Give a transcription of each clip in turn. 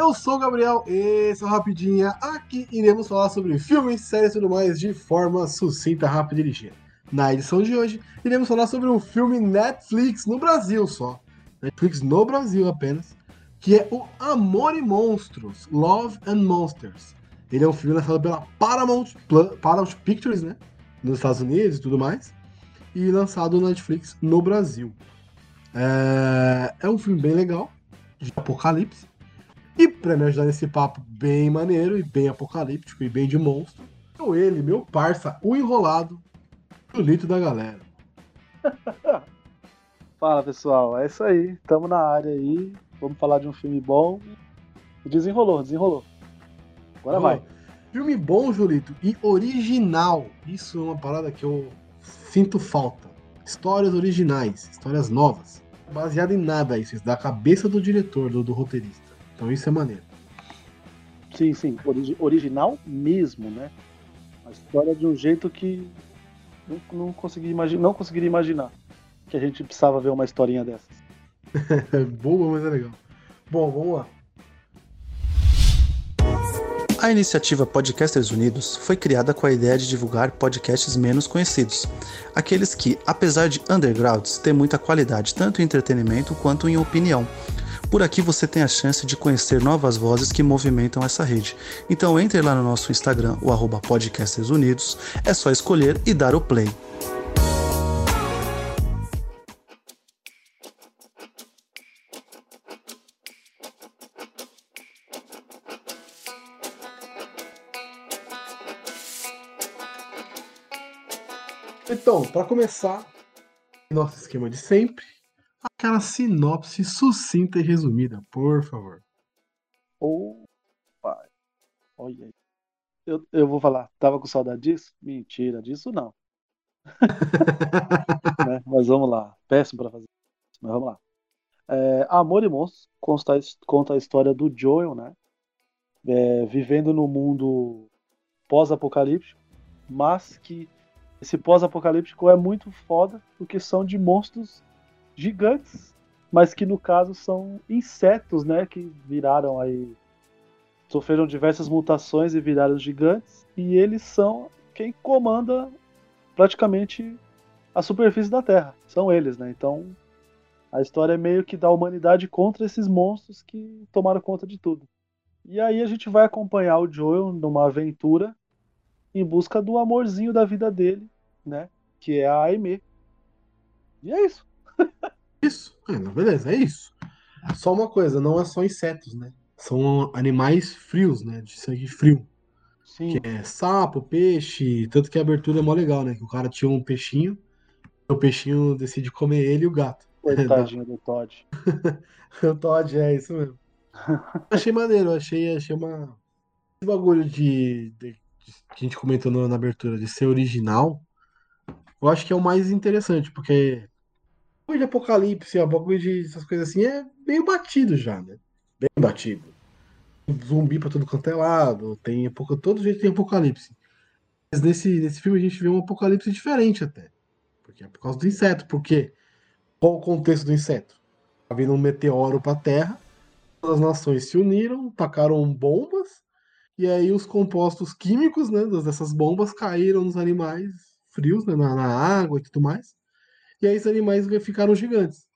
eu sou o Gabriel, esse é o Rapidinha. Aqui iremos falar sobre filmes, séries e tudo mais de forma sucinta, rápida e ligeira. Na edição de hoje, iremos falar sobre um filme Netflix no Brasil só. Netflix no Brasil apenas. Que é o Amor e Monstros, Love and Monsters. Ele é um filme lançado pela Paramount, Paramount Pictures, né? Nos Estados Unidos e tudo mais. E lançado na Netflix no Brasil. É, é um filme bem legal, de apocalipse. E pra me ajudar nesse papo bem maneiro e bem apocalíptico e bem de monstro, eu ele, meu parça, o enrolado, o lito da galera. Fala pessoal, é isso aí, tamo na área aí, vamos falar de um filme bom. Desenrolou, desenrolou. Agora vai. Filme bom, Julito, e original. Isso é uma parada que eu sinto falta. Histórias originais, histórias novas. Baseado em nada isso, da cabeça do diretor, do, do roteirista. Então isso é maneiro. Sim, sim. Origi original mesmo, né? A história de um jeito que não, não, consegui imaginar, não conseguiria imaginar que a gente precisava ver uma historinha dessas. Boa, mas é legal. Bom, vamos lá. A iniciativa Podcasters Unidos foi criada com a ideia de divulgar podcasts menos conhecidos, aqueles que, apesar de undergrounds, têm muita qualidade tanto em entretenimento quanto em opinião, por aqui você tem a chance de conhecer novas vozes que movimentam essa rede. Então entre lá no nosso Instagram, o arroba Unidos, é só escolher e dar o play. Então, para começar, nosso esquema de sempre, aquela sinopse sucinta e resumida, por favor. Pai. Olha aí. Eu, eu vou falar, tava com saudade disso? Mentira, disso não. né? Mas vamos lá. Péssimo para fazer isso, mas vamos lá. É, Amor e Monstros conta, conta a história do Joel, né? É, vivendo no mundo pós-apocalíptico, mas que esse pós-apocalíptico é muito foda porque são de monstros gigantes, mas que no caso são insetos, né, que viraram aí sofreram diversas mutações e viraram gigantes, e eles são quem comanda praticamente a superfície da Terra. São eles, né? Então, a história é meio que da humanidade contra esses monstros que tomaram conta de tudo. E aí a gente vai acompanhar o Joel numa aventura em busca do amorzinho da vida dele, né? Que é a Aimee. E é isso. Isso, é, beleza, é isso. Só uma coisa, não é só insetos, né? São animais frios, né? De sangue frio. Sim. Que é sapo, peixe, tanto que a abertura é mó legal, né? Que o cara tinha um peixinho, o peixinho decide comer ele e o gato. Coitadinho do Todd. o Todd, é isso mesmo. achei maneiro, achei, achei uma. Esse bagulho de, de, de, que a gente comentou na, na abertura, de ser original, eu acho que é o mais interessante, porque bagulho de apocalipse, o bagulho de essas coisas assim é meio batido já, né? Bem batido. Zumbi pra todo quanto é lado, tem todo jeito tem apocalipse. Mas nesse, nesse filme a gente vê um apocalipse diferente até. Porque é por causa do inseto. Porque qual o contexto do inseto? Tá vindo um meteoro pra Terra, as nações se uniram, tacaram bombas, e aí os compostos químicos né, dessas bombas caíram nos animais frios, né, na, na água e tudo mais e aí os animais ficaram gigantes.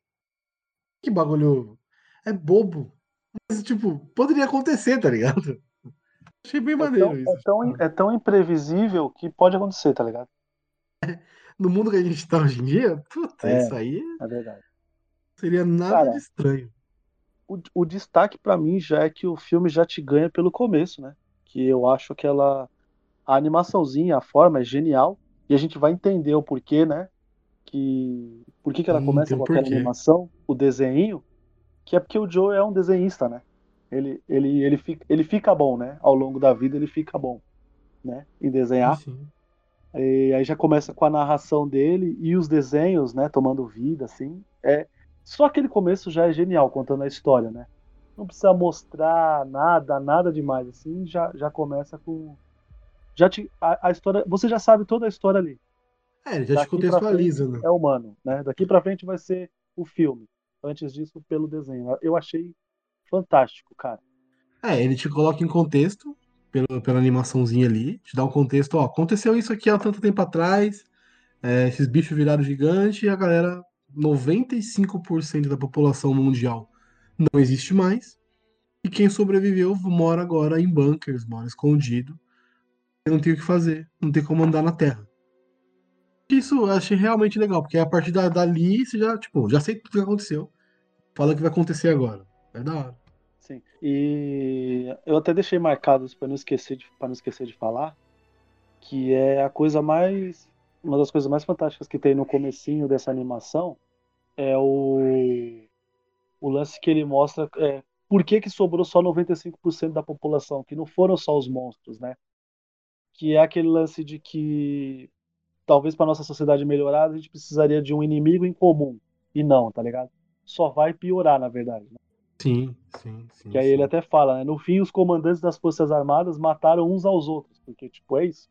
Que bagulho. É bobo. Mas, tipo, poderia acontecer, tá ligado? Achei bem maneiro é tão, isso. É tão, é tão imprevisível que pode acontecer, tá ligado? no mundo que a gente tá hoje em dia, puta, é, isso aí. É verdade. Seria nada Cara, de estranho. O, o destaque para mim já é que o filme já te ganha pelo começo, né? Que eu acho aquela. A animaçãozinha, a forma é genial. E a gente vai entender o porquê, né? Que. Por que, que ela hum, começa com aquela animação, o desenho? Que é porque o Joe é um desenhista, né? Ele, ele, ele, fica, ele fica bom, né? Ao longo da vida ele fica bom, né? Em desenhar. Sim. E aí já começa com a narração dele e os desenhos, né? Tomando vida, assim. É, só aquele começo já é genial, contando a história, né? Não precisa mostrar nada, nada demais, assim. Já, já começa com. Já te, a, a história. Você já sabe toda a história ali. É, ele já Daqui te contextualiza, né? É humano, né? Daqui para frente vai ser o filme. Antes disso, pelo desenho. Eu achei fantástico, cara. É, ele te coloca em contexto pela, pela animaçãozinha ali, te dá um contexto, ó, aconteceu isso aqui há tanto tempo atrás, é, esses bichos viraram gigante e a galera, 95% da população mundial não existe mais, e quem sobreviveu mora agora em bunkers, mora escondido, não tem o que fazer, não tem como andar na Terra. Isso eu achei realmente legal, porque a partir dali você já, tipo, já sei tudo que aconteceu. Fala que vai acontecer agora. É da hora. Sim. E eu até deixei marcado para não esquecer de para não esquecer de falar que é a coisa mais uma das coisas mais fantásticas que tem no comecinho dessa animação é o o lance que ele mostra é, por que que sobrou só 95% da população, que não foram só os monstros, né? Que é aquele lance de que talvez para nossa sociedade melhorar a gente precisaria de um inimigo em comum e não, tá ligado? Só vai piorar, na verdade. Né? Sim, sim, sim. Que aí sim. ele até fala, né? No fim, os comandantes das Forças Armadas mataram uns aos outros, porque, tipo, é isso.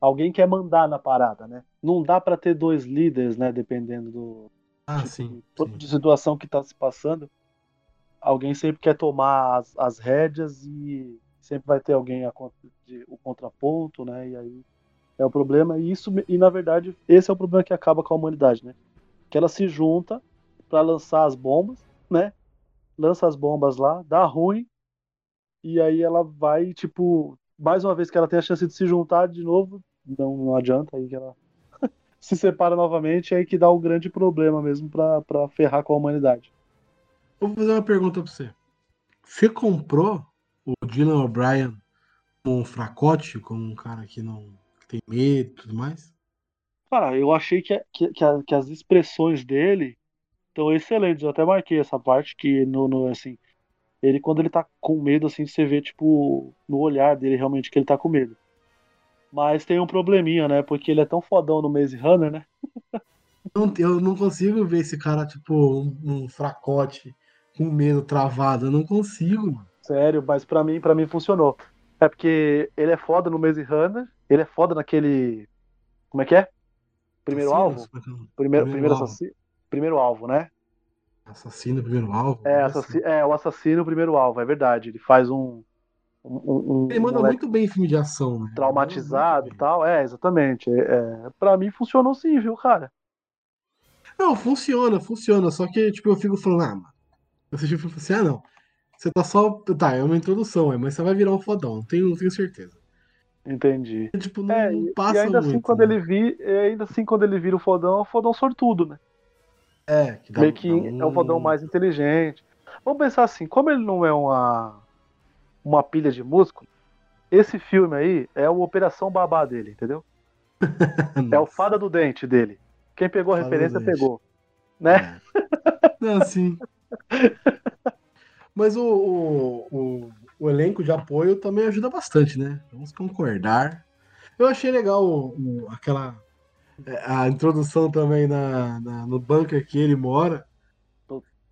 Alguém quer mandar na parada, né? Não dá para ter dois líderes, né? Dependendo do ah, tipo sim, de, situação que tá se passando. Alguém sempre quer tomar as, as rédeas e sempre vai ter alguém a, de, o contraponto, né? E aí é o problema. E isso, e na verdade, esse é o problema que acaba com a humanidade, né? Que ela se junta para lançar as bombas, né? lança as bombas lá, dá ruim, e aí ela vai, tipo, mais uma vez que ela tem a chance de se juntar de novo, não, não adianta, aí que ela se separa novamente, aí que dá o um grande problema mesmo pra ferrar com a humanidade. Vou fazer uma pergunta pra você. Você comprou o Dylan O'Brien como um fracote, como um cara que não tem medo e tudo mais? Cara, eu achei que, que, que, a, que as expressões dele então, excelente. Eu até marquei essa parte que no, no, assim, ele quando ele tá com medo assim, você vê tipo no olhar dele realmente que ele tá com medo. Mas tem um probleminha, né? Porque ele é tão fodão no Maze Runner, né? eu não consigo ver esse cara tipo um, um fracote com medo travado, eu não consigo, mano. Sério, mas para mim, para mim funcionou. É porque ele é foda no Maze Runner, ele é foda naquele como é que é? Primeiro alvo? Primeiro, primeiro, primeiro assassino primeiro alvo, né? Assassino, primeiro alvo. É, assassino, é, o assassino, primeiro alvo, é verdade. Ele faz um. um, um ele manda um muito bem em filme de ação, né? Traumatizado e tal, é, exatamente. É, é, pra mim funcionou sim, viu, cara? Não, funciona, funciona. Só que, tipo, eu fico falando, ah, mano. Eu assisti assim, ah, não. Você tá só. Tá, é uma introdução, é, mas você vai virar um fodão, tenho, tenho certeza. Entendi. Tipo, não, é, não passa e ainda muito, assim, quando né? ele vi, ainda assim, quando ele vira o fodão, é o fodão sortudo, né? É, que dá, Meio que dá é um fodão mais inteligente. Vamos pensar assim, como ele não é uma, uma pilha de músculo, esse filme aí é o Operação Babá dele, entendeu? é o Fada do Dente dele. Quem pegou a Fada referência pegou. Né? É. Não, sim. Mas o, o, o, o elenco de apoio também ajuda bastante, né? Vamos concordar. Eu achei legal o- o- aquela. é, A introdução também na, na- no bunker que ele mora.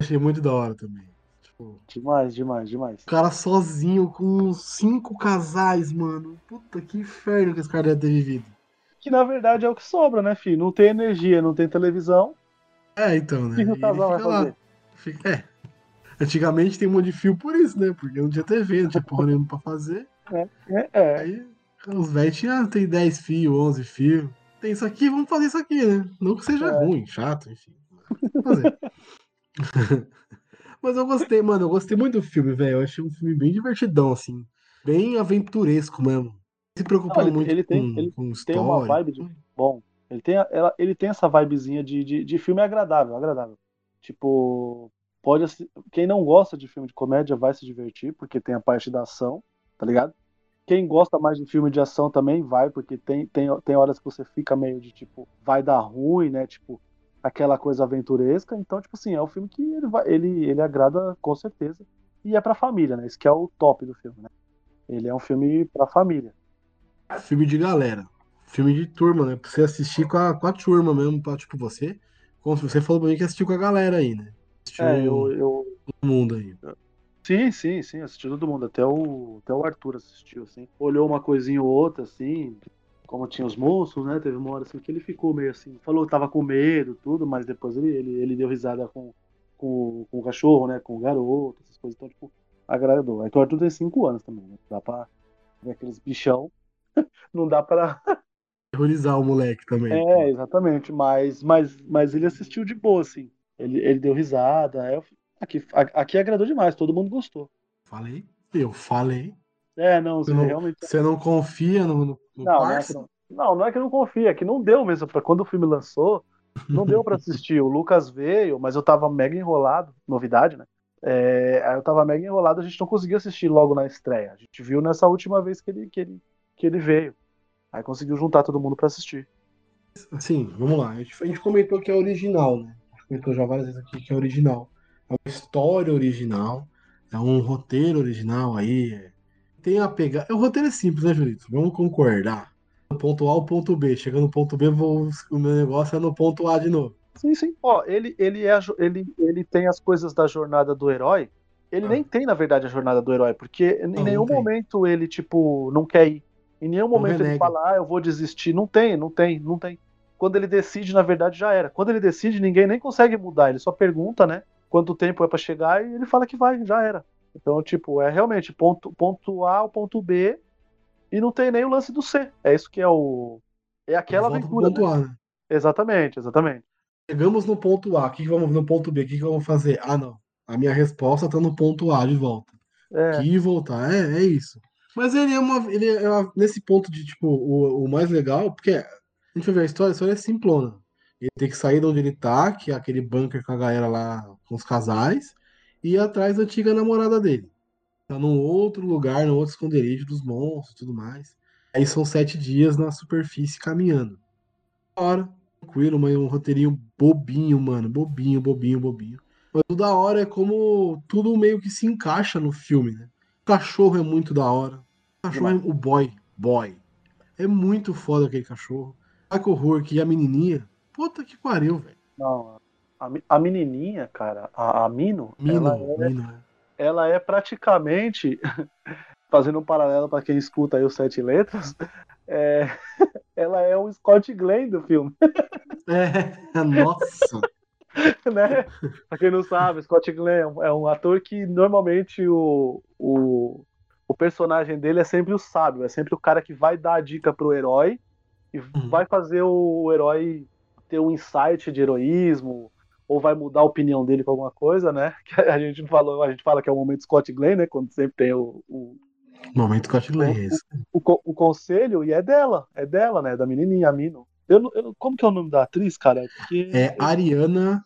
Achei muito da hora também. Tipo, Demais, demais, demais. o cara sozinho com cinco casais, mano. Puta que inferno que esse cara deve ter vivido. Que na verdade é o que sobra, né, filho? Não tem energia, não tem televisão. É, então, O né? que, que o casal vai fazer? Fica- É. Antigamente tem um monte de fio por isso, né? Porque não tinha TV, não tinha porra nenhuma pra fazer. É, é. Aí os velhos tinham, ah, tem 10 fios, 11 fios. Tem isso aqui, vamos fazer isso aqui, né? Não que seja É. ruim, chato, enfim. Fazer. Mas eu gostei, mano. Eu gostei muito do filme, velho. Eu achei um filme bem divertidão, assim. Bem aventuresco mesmo. Se ele- muito ele com, tem- ele com tem uma história. vibe de- Bom, ele tem, ela- ele tem essa vibezinha de, de, de filme agradável, agradável. Tipo, pode quem não gosta de filme de comédia vai se divertir, porque tem a parte da ação, tá ligado? Quem gosta mais de filme de ação também vai, porque tem, tem, tem horas que você fica meio de tipo, vai dar ruim, né? Tipo, aquela coisa aventuresca. Então, tipo assim, é um filme que ele, vai, ele, ele agrada com certeza. E é pra família, né? Isso que é o top do filme, né? Ele é um filme pra família. Filme de galera. Filme de turma, né? Pra você assistir com a, com a turma mesmo, pra, tipo, você. Como você falou pra mim que assistiu com a galera aí, né? Assistiu É, eu, eu, todo mundo aí. Sim, sim, sim, assistiu todo mundo, até o, até o Arthur assistiu, assim. Olhou uma coisinha ou outra, assim, como tinha os monstros, né? Teve uma hora assim que ele ficou meio assim, falou que tava com medo, tudo, mas depois ele, ele, ele deu risada com, com, com o cachorro, né? Com o garoto, essas coisas. Então, tipo, agradou. Aí o Arthur tem 5 anos também, né? Dá pra ver aqueles bichão. Não dá pra. Terrorizar o moleque também. É, exatamente. Mas, mas, mas ele assistiu de boa, assim. Ele, ele deu risada. Eu... Aqui, aqui agradou demais, todo mundo gostou. Falei? Eu falei. É, não, Você não, realmente. você não confia no, no, no Não, não é, que parça? não, não, não é que não confia, é que não deu mesmo. Pra quando o filme lançou, não deu pra assistir. O Lucas veio, mas eu tava mega enrolado, novidade, né? É, aí eu tava mega enrolado, a gente não conseguiu assistir logo na estreia. A gente viu nessa última vez que ele, que ele, que ele veio. Aí conseguiu juntar todo mundo pra assistir. Assim, vamos lá. A gente, a gente comentou que é original, né? Comentou já várias vezes aqui que é original. É uma história original, é um roteiro original aí. é- Tem a pegar. O roteiro é simples, né, Julito? Vamos concordar. Do ponto A ao ponto B. Chegando no ponto B, vou- o meu negócio é no ponto A de novo. Sim, sim. Ó, ele, ele, é, ele, ele tem as coisas da jornada do herói. Ele Ah. nem tem, na verdade, a jornada do herói, porque em Não, não nenhum momento ele, tipo, não quer ir. Em nenhum momento ele fala, ah, eu vou desistir. Não tem, não tem, não tem. Quando ele decide, na verdade, já era. Quando ele decide, ninguém nem consegue mudar. Ele só pergunta, né? Quanto tempo é pra chegar e ele fala que vai, já era. Então, tipo, é realmente ponto, ponto A ao ponto B e não tem nem o lance do C. É isso que é o. É aquela aventura. ponto né? A, né? Exatamente, exatamente. Chegamos no ponto A. O que, que vamos no ponto B? O que, que vamos fazer? Ah, não. A minha resposta tá no ponto A de volta. É. Que voltar. É, é isso. Mas ele é uma. Ele é uma- nesse ponto de, tipo, o, o mais legal, porque a gente vai ver a história, a história é simplona. Ele tem que sair de onde ele tá, que é aquele bunker com a galera lá, com os casais, e ir atrás da antiga namorada dele. Tá num outro lugar, num outro esconderijo dos monstros e tudo mais. Aí são sete dias na superfície caminhando. Hora, tranquilo, mas um roteirinho bobinho, mano. Bobinho, bobinho, bobinho. Mas o da hora é como tudo meio que se encaixa no filme, né? O cachorro é muito da hora. O cachorro é o boy. Boy. É muito foda aquele cachorro. Michael Rourke e a menininha. Puta que pariu, velho. Não, a, a menininha, cara, a, a Mino, Mino, ela, é, Mino. é. ela é praticamente, fazendo um paralelo para quem escuta aí os sete letras, é, ela é o Scott Glenn do filme, É, nossa. né? Pra quem não sabe, Scott Glenn é um, é um ator que normalmente o, o, o personagem dele é sempre o sábio, é sempre o cara que vai dar a dica pro herói e Uhum. vai fazer o herói ter um insight de heroísmo ou vai mudar a opinião dele com alguma coisa, né? Que a gente falou, a gente fala que é o momento Scott Glenn, né? Quando sempre tem o, o, Momento Scott Glenn, é isso. o, co- o conselho e é dela, é dela, né? Da menininha, Mino. Eu, não- eu- como que é o nome da atriz, cara? Porque É Ariana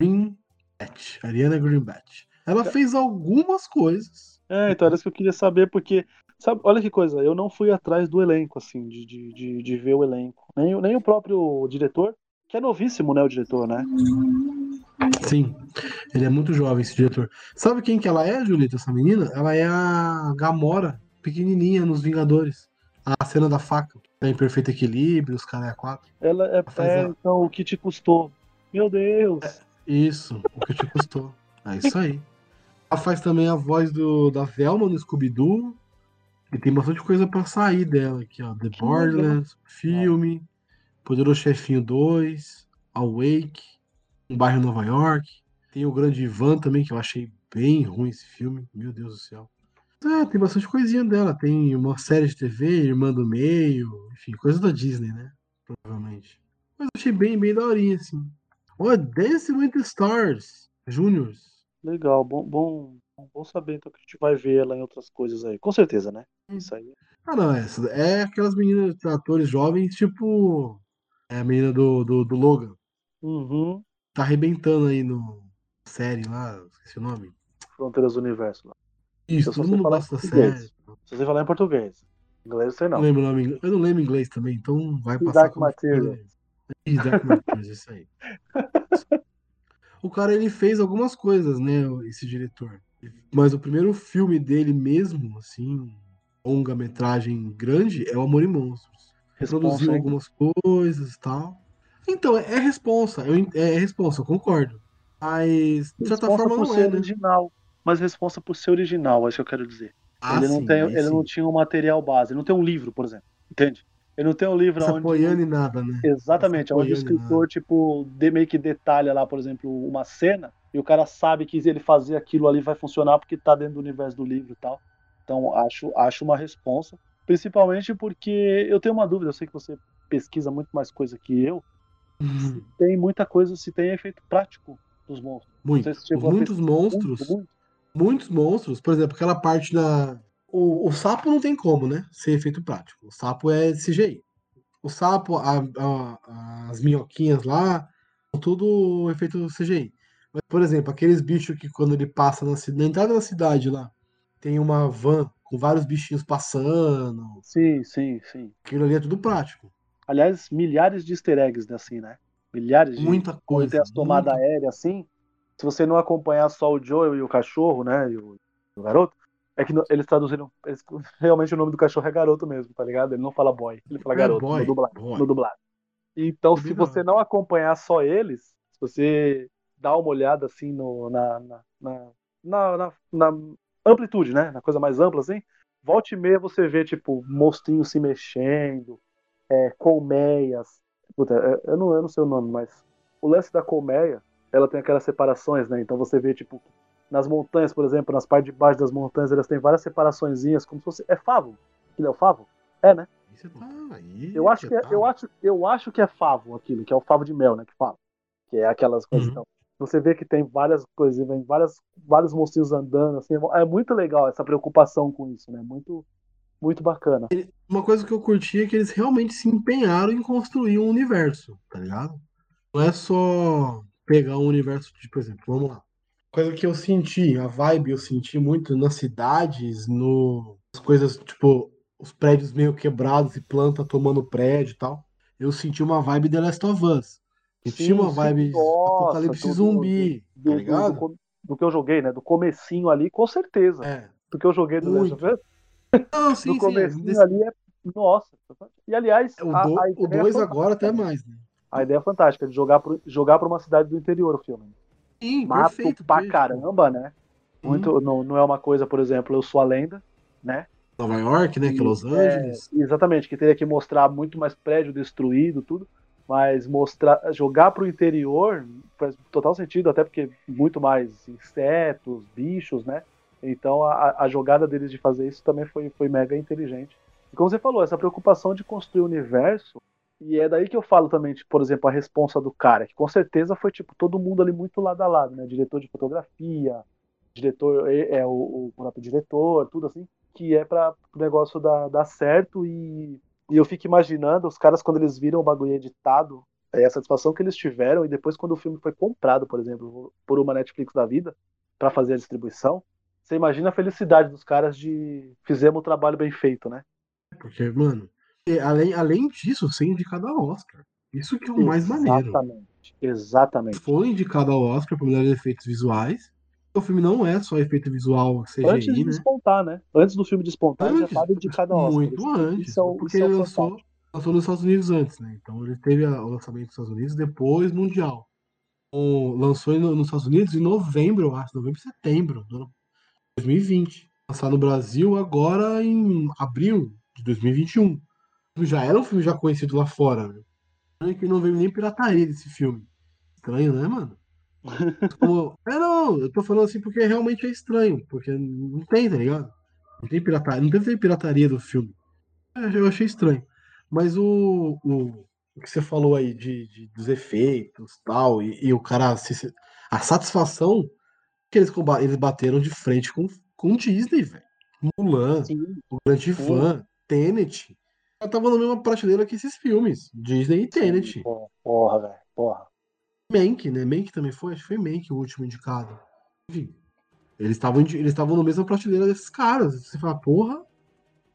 Greenblatt. Ariana Greenblatt. Ela fez algumas coisas. É, então era isso que eu queria saber, porque, sabe, olha que coisa, eu não fui atrás do elenco, assim, de, de, de, de ver o elenco. Nem, o- nem o próprio diretor, que é novíssimo, né, o diretor, né? Sim, ele é muito jovem, esse diretor. Sabe quem que ela é, Julita, essa menina? Ela é a Gamora, pequenininha, nos Vingadores. A cena da faca. Tá em perfeito equilíbrio, os caras é a quatro. Ela é, Faz é, então, o que te custou? Meu Deus! Isso, o que te custou. É isso aí. Ela faz também a voz do, da Velma no Scooby-Doo. E tem bastante coisa pra sair dela aqui, ó. The Borderlands, filme, Poderoso Chefinho 2, Awake, Um Bairro em Nova York. Tem o Grande Ivan também, que eu achei bem ruim esse filme. Meu Deus do céu. É, tem bastante coisinha dela. Tem uma série de TV, Irmã do Meio, enfim, coisa da Disney, né? Provavelmente. Mas eu achei bem, bem daorinha, assim. Olha, Dance with the Stars, Juniors. Legal, bom, bom, bom saber então que a gente vai ver ela em outras coisas aí. Com certeza, né? Isso aí. Ah, não, essa é aquelas meninas, atores jovens, tipo. É a menina do, do, do Logan. Uhum. Tá arrebentando aí no série lá, esqueci o nome. Fronteiras do Universo lá. Isso, todo mundo gosta da série. Se você falar em português. Inglês sei não. não lembro o nome, eu não lembro inglês também, então vai passar Dark Materials. Dark Materials, isso aí. O cara, ele fez algumas coisas, né, esse diretor. Mas o primeiro filme dele mesmo, assim, longa-metragem grande, é o Amor e Monstros. Reproduziu hein? algumas coisas e tal. Então, é, é responsa, eu, é, é responsa, eu concordo. Mas, de certa Responsa forma, por não ser é, né? original. Mas responsa por ser original, é isso que eu quero dizer. Ah, ele não, sim, tem, aí ele sim. não tinha um material base, ele não tem um livro, por exemplo. Entende? Ele não tem um livro onde. apoiando em nada, né? Exatamente, se onde o escritor, tipo, de, meio que detalha lá, por exemplo, uma cena, e o cara sabe que ele fazer aquilo ali vai funcionar porque tá dentro do universo do livro e tal. Então, acho, acho uma responsa. Principalmente porque eu tenho uma dúvida, eu sei que você pesquisa muito mais coisa que eu. Uhum. Tem muita coisa, se tem efeito prático dos monstros. Muito. Se Muitos monstros. Muito, muito. muitos monstros, por exemplo, aquela parte da. O, o sapo não tem como, né? Ser efeito prático. O sapo é CGI. O sapo, a- a- as minhoquinhas lá, tudo efeito CGI. Mas, por exemplo, aqueles bichos que quando ele passa na, na entrada da cidade lá, tem uma van com vários bichinhos passando. Sim, sim, sim. Aquilo ali é tudo prático. Aliás, milhares de easter eggs assim, né? Milhares de. Muita coisa. tem as tomadas muita- aéreas assim, se você não acompanhar só o Joel e o cachorro, né? E o, o garoto, é que eles traduziram. eles- realmente o nome do cachorro é garoto mesmo, tá ligado? Ele não fala boy, ele fala É garoto boy, no, dublado, boy. no dublado. Então, se Combinado. você não acompanhar só eles, se você dá uma olhada assim no, na, na, na, na- na amplitude, né? Na coisa mais ampla, assim, volte e meia você vê, tipo, monstrinhos se mexendo, é, colmeias. Puta, é, eu não, eu não sei o nome, mas o lance da colmeia, ela tem aquelas separações, né? Então você vê, tipo, nas montanhas, por exemplo, nas partes de baixo das montanhas, elas têm várias separaçõezinhas, como se fosse. É favo? Aquilo é o favo? É, né? Você tá aí. Eu acho, que é, tá- eu, acho, eu acho que é favo aquilo, que é o favo de mel, né? Que fala. Que é aquelas coisas. Uhum. Então, você vê que tem várias coisas, vem várias, vários monstrinhos andando, assim. É muito legal essa preocupação com isso, né? Muito, muito bacana. Uma coisa que eu curti é que eles realmente se empenharam em construir um universo, tá ligado? Não é só pegar um universo de, por exemplo, vamos lá. Coisa que eu senti, a vibe eu senti muito nas cidades, no as coisas, tipo, os prédios meio quebrados e planta tomando prédio e tal. Eu senti uma vibe The Last of Us. Eu Sim, tinha uma sim, vibe nossa, apocalipse do- zumbi, do, tá do- ligado? do com- do que eu joguei, né? Do comecinho ali, com certeza. É. Porque eu joguei do Muito. of Não, do sim, sim. é. comecinho Desse- ali é. Nossa. E aliás, O a, 2 a ideia é agora até mais, né? A ideia é fantástica, de jogar para jogar pra uma cidade do interior o filme. Sim, Mato perfeito. pra perfeito. caramba, né? Sim. Muito, não, não é uma coisa, por exemplo, eu sou a lenda, né? Nova York, né? Que é Los É, Angeles. exatamente, que teria que mostrar muito mais prédio destruído, tudo. Mas mostrar, jogar pro interior faz total sentido, até porque muito mais insetos, bichos, né? Então a, a jogada deles de fazer isso também foi, foi mega inteligente. E como você falou, essa preocupação de construir o universo, e é daí que eu falo também, tipo, por exemplo, a responsa do cara, que com certeza foi tipo todo mundo ali muito lado a lado, né? Diretor de fotografia, diretor é, é o, o próprio diretor, tudo assim, que é para o negócio dar, dar certo e, e eu fico imaginando os caras quando eles viram o bagulho editado, é, a satisfação que eles tiveram e depois quando o filme foi comprado, por exemplo, por uma Netflix da vida para fazer a distribuição, você imagina a felicidade dos caras de fizemos o trabalho bem feito, né? Porque, mano, além, além disso, ser indicado ao Oscar. Isso que é o mais maneiro. Exatamente. Exatamente. Foi indicado ao Oscar por melhores efeitos visuais. O filme não é só efeito visual Antes CGI, de né? despontar, né? Antes do filme despontar, ele já Antes, estava indicado ao Oscar. Muito antes. É, porque é ele lançou, lançou nos Estados Unidos antes, né? Então ele teve a- o lançamento nos Estados Unidos, depois mundial. O, lançou no- nos Estados Unidos em novembro, eu acho, novembro e setembro do ano 2020. Lançado no Brasil agora em abril de 2021. Já era um filme já conhecido lá fora, né? Que não veio nem pirataria desse filme. Estranho, né, mano? Como... É, não, eu tô falando assim porque realmente é estranho, porque não tem, tá ligado? Não tem pirataria, não deve ter pirataria do filme. É, Eu achei estranho. Mas o, o, o que você falou aí de, de- dos efeitos tal, e, e o cara. se- a satisfação que eles, eles bateram de frente com, com Disney, velho. Mulan, Sim, o Grande Fã, Tenet. Já tava na mesma prateleira que esses filmes. Disney e Tenet. Porra, velho. Porra. Mank, né? Mank também foi? Acho que foi Mank o último indicado. Enfim. Eles estavam eles estavam na mesma prateleira desses caras. Você fala, porra,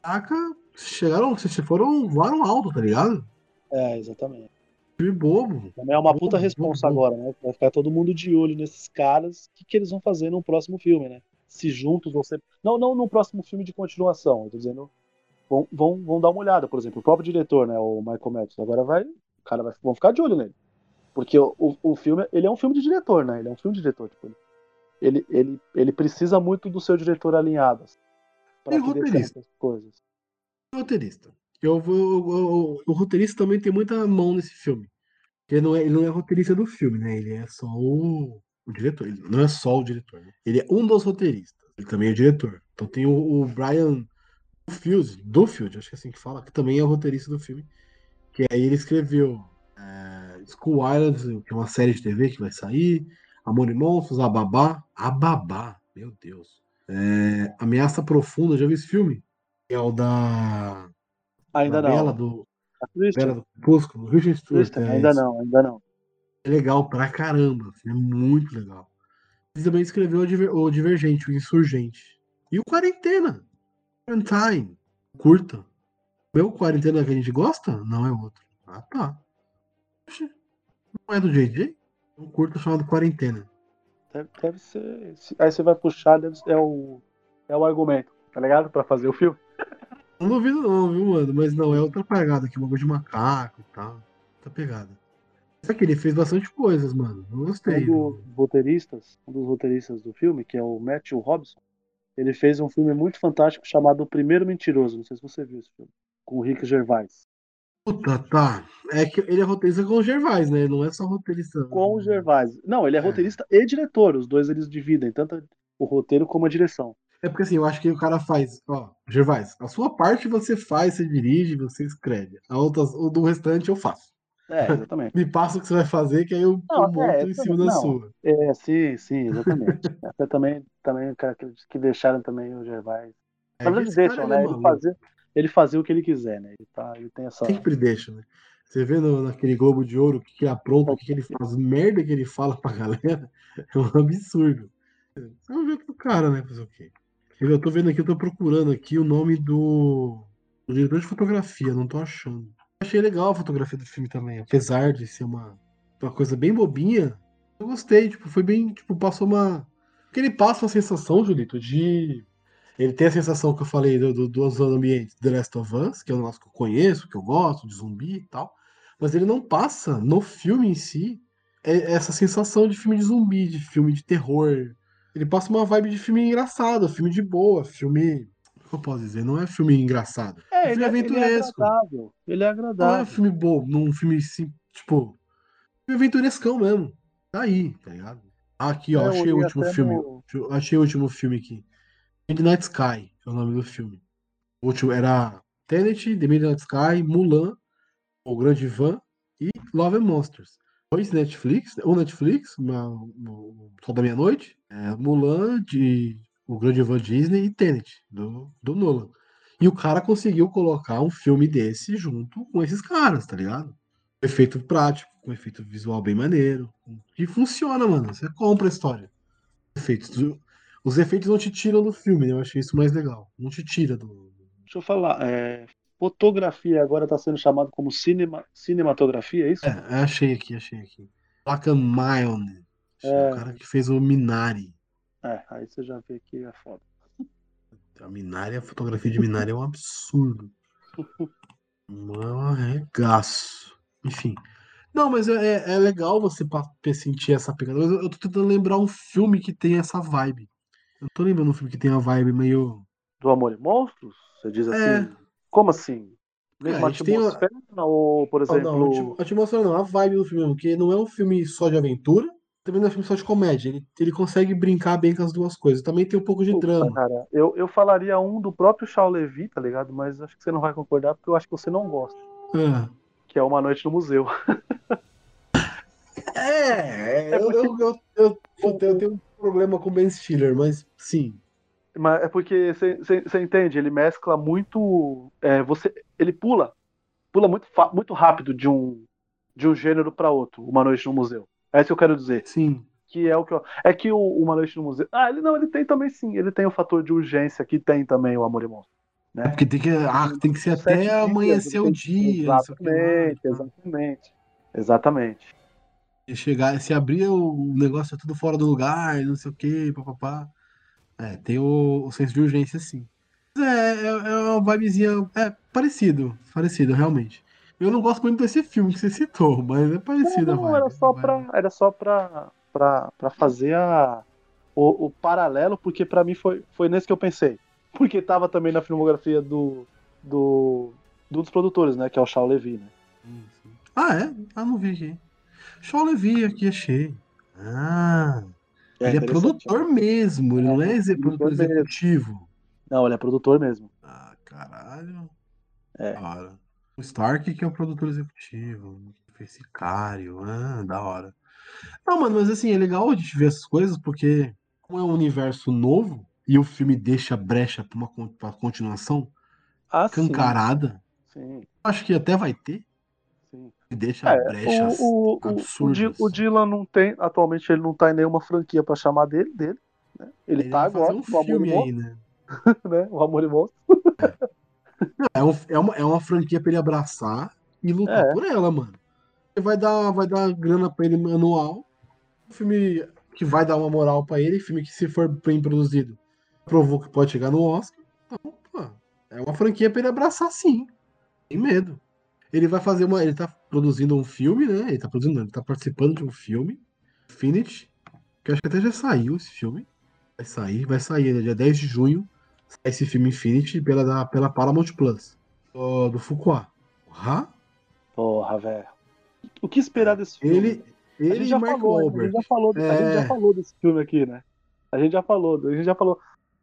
caraca, chegaram, vocês foram, voaram alto, tá ligado? É, exatamente. Filme bobo. Também é uma puta bobo, responsa bobo. agora, né? Vai ficar todo mundo de olho nesses caras. O que, que eles vão fazer no próximo filme, né? Se juntos você. Não, não no próximo filme de continuação. Eu tô dizendo. Vão, vão, vão dar uma olhada, por exemplo, o próprio diretor, né? O Michael Matthews. Agora vai. O cara vai. Vão ficar de olho nele. Porque o, o, o filme, ele é um filme de diretor, né? Ele é um filme de diretor. Tipo, ele, ele, ele, precisa muito do seu diretor alinhado. assim, que dê roteirista. certas coisas. roteirista. Eu, eu, o roteirista também tem muita mão nesse filme. Ele não é, ele não é roteirista do filme, né? Ele é só o, o diretor. Ele não é só o diretor. Né? Ele é um dos roteiristas. Ele também é o diretor. Então tem o, o Brian Dufield, Dufield, acho que é assim que fala, que também é o roteirista do filme. Que aí ele escreveu é, School Island, que é uma série de TV que vai sair. Amor e Monstros, Ababá. Ababá, meu Deus. É, Ameaça Profunda, já viu esse filme? É o da. Ainda da não. Bela do, A Christian? Bela do Crepúsculo, Richard Stewart. É ainda não, ainda não. É legal pra caramba. É muito legal. Ele também escreveu o, Diver- o Divergente, o Insurgente. E o Quarentena. Quarantine. Curta. Meu Quarentena que a gente gosta? Não é outro. Ah, tá. Oxe, Não é do JJ? É um curta chamado Quarentena. Deve, deve ser. se- Aí você vai puxar, deve é, o, é o argumento, tá ligado? Pra fazer o filme. Não duvido não, viu, mano? Mas não, é outra pegada aqui, uma coisa de macaco e tal. Outra pegada. Só que ele fez bastante coisas, mano. Eu gostei. Um dos roteiristas, um dos roteiristas do filme, que é o Matthew Robson, ele fez um filme muito fantástico chamado O Primeiro Mentiroso. Não sei se você viu esse filme. Com o Rick Gervais. Puta, tá. É que ele é roteirista com o Gervais, né? Não é só roteirista. Com o Gervais. Não, ele é É. roteirista e diretor. Os dois eles dividem, tanto o roteiro como a direção. É porque assim, eu acho que o cara faz, ó, Gervais, a sua parte você faz, você dirige, você escreve. A outra, o do restante eu faço. É, exatamente. Me passa o que você vai fazer, que aí eu, Não, eu monto é, em cima da sua. É, sim, sim, exatamente. Até também, também cara, que, que deixaram também o Gervais. É Na verdade, esse cara, deixam, é né? Ele maluco. Ele fazer o que ele quiser, né? Ele, tá, ele tem essa. Sempre deixa, né? Você vê no- naquele Globo de Ouro o que, que ele apronta, o que, que ele faz, merda que ele fala pra galera, é um absurdo. Você vai ver com o cara, né? Fazer o quê? Eu tô vendo aqui, eu tô procurando aqui o nome do, do diretor de fotografia, não tô achando. Achei legal a fotografia do filme também, apesar de ser uma, uma coisa bem bobinha, eu gostei, tipo, foi bem, tipo, passou uma. Porque ele passa uma sensação, Julito, de. Ele tem a sensação que eu falei do, do, dos ambientes The Last of Us, que é um negócio que eu conheço, que eu gosto, de zumbi e tal. Mas ele não passa no filme em si é- essa sensação de filme de zumbi, de filme de terror. Ele passa uma vibe de filme engraçado, filme de boa, filme. O que eu posso dizer? Não é filme engraçado. É, filme ele, é, ele é aventuresco. agradável. Ele é Não é agradável. filme bobo, num filme assim, tipo. Filme aventurescão mesmo. Tá aí, tá ligado? Aqui, ó, É, achei o último filme. no- Achei o último filme aqui. Midnight Sky é o nome do filme. O último era Tenet, The Midnight Sky, Mulan, O Grande Van e Love and Monsters. Dois Netflix, um Netflix, uma, o Sol da Meia-Noite, é, Mulan de O Grande Van Disney e Tenet, do, do Nolan. E o cara conseguiu colocar um filme desse junto com esses caras, tá ligado? Efeito prático, com efeito visual bem maneiro. E funciona, mano. Você compra a história. Efeitos. Os efeitos não te tiram do filme, né? Eu achei isso mais legal. Não te tira do. Deixa eu falar. é, fotografia agora está sendo chamado como cinema, cinematografia, é isso? É, achei aqui, achei aqui. Placa Milne. É. O cara que fez o Minari. É, aí você já vê que é foda. A Minari, a fotografia de Minari é um absurdo. Um arregaço. Enfim. Não, mas é, é legal você sentir essa pegada. Mas eu eu tô tentando lembrar um filme que tem essa vibe. Eu tô lembrando um filme que tem a vibe meio. Do Amor e Monstros? Você diz assim? É. Como assim? Mesma É, a gente tem uma- atmosfera? Ou, por exemplo. não, a atmosfera não, a vibe do filme mesmo, porque não é um filme só de aventura, também não é um filme só de comédia. Ele, ele consegue brincar bem com as duas coisas. Também tem um pouco de Puta, drama. cara, eu, eu falaria um do próprio Shaw Levy, tá ligado? Mas acho que você não vai concordar porque eu acho que você não gosta. Ah. Que é Uma Noite no Museu. É, É porque- eu, eu, eu- eu eu tenho um problema com o Ben Stiller, mas sim. Mas é porque você entende, ele mescla muito. é, você, ele pula, pula muito, muito rápido de um, de um gênero para outro, Uma Noite no Museu. É isso que eu quero dizer. Sim. Que é o que eu, é que o Uma Noite no Museu. Ah, ele não, ele tem também sim. Ele tem o fator de urgência que tem também o Amor e Monstro. É porque tem que, ah, tem que ser até dias, amanhecer o dia. lá, Exatamente, exatamente. Exatamente. Chegar, se abrir o negócio é tudo fora do lugar, não sei o que, papapá. É, tem o, o senso de urgência, sim. Mas É, é, é uma vibezinha. É parecido, parecido, realmente. Eu não gosto muito desse filme que você citou, mas é parecido Não, vibe. era só pra, era só pra, pra, pra fazer a, o, o paralelo, porque pra mim foi, foi nesse que eu pensei. Porque tava também na filmografia do, do, um dos produtores, né? Que é o Shaw Levy, né? Ah, é? Ah, não vi aqui. Shaw Levy aqui, achei. Ah, ele é produtor mesmo, ele não é produtor executivo. Não, ele é produtor mesmo. Ah, caralho. É. Da hora. O Stark que é o produtor executivo. Fez Sicário. Ah, da hora. Não, mano, mas assim, é legal a gente ver essas coisas porque como é um universo novo e o filme deixa brecha pra uma pra continuação Ah, sim. cancarada, Sim, acho que até vai ter. Deixa É, brechas o, o, o, o, absurdas. Di- o Dylan não tem, atualmente ele não tá em nenhuma franquia pra chamar dele, dele. né? Ele Aí tá agora um Amor e filme Monstro, aí, né? né? O Amor e Monstro. É, um- é uma, é uma franquia pra ele abraçar e lutar É. por ela, mano. Ele vai dar, vai dar grana pra ele anual. Um filme que vai dar uma moral pra ele, filme que, se for bem produzido, provou que pode chegar no Oscar. Então, pô, é uma franquia pra ele abraçar sim. Sem medo. Ele vai fazer uma. Ele tá produzindo um filme, né? Ele tá produzindo, ele tá participando de um filme, Infinity, que acho que até já saiu esse filme. Vai sair, vai sair, né? Dia 10 de junho sai esse filme Infinity pela, da, pela Paramount Plus. Do, do Fuqua. Porra, Porra, velho. O que esperar desse filme? Ele, a ele gente já Mark falou, né? a gente já falou, a gente É. já falou desse filme aqui, né? A gente já falou, a gente já falou.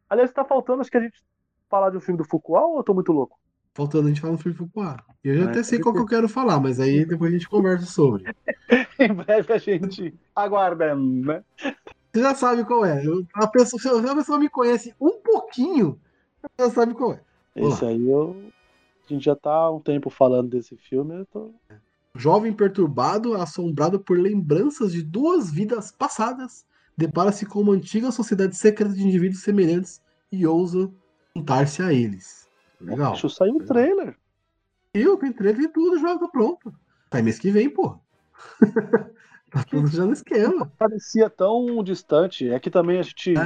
Aliás, tá faltando, acho que a gente falar de um filme do Foucault ou eu tô muito louco? Faltando a gente falar no filme Fuqua. Eu já até sei qual que eu quero falar, mas aí depois a gente conversa sobre. em breve a gente aguarda, né? Você já sabe qual é. A pessoa, se a pessoa me conhece um pouquinho, ela já sabe qual é. Vamos Esse aí eu. A gente já tá há um tempo falando desse filme, eu tô. Jovem perturbado, assombrado por lembranças de duas vidas passadas, depara-se com uma antiga sociedade secreta de indivíduos semelhantes e ousa juntar-se a eles. Legal. Deixa eu sair o trailer. Eu tem trailer e tudo, já tá pronto. Tá mês que vem, pô. tá tudo já no esquema. Parecia tão distante. É que também a gente. É.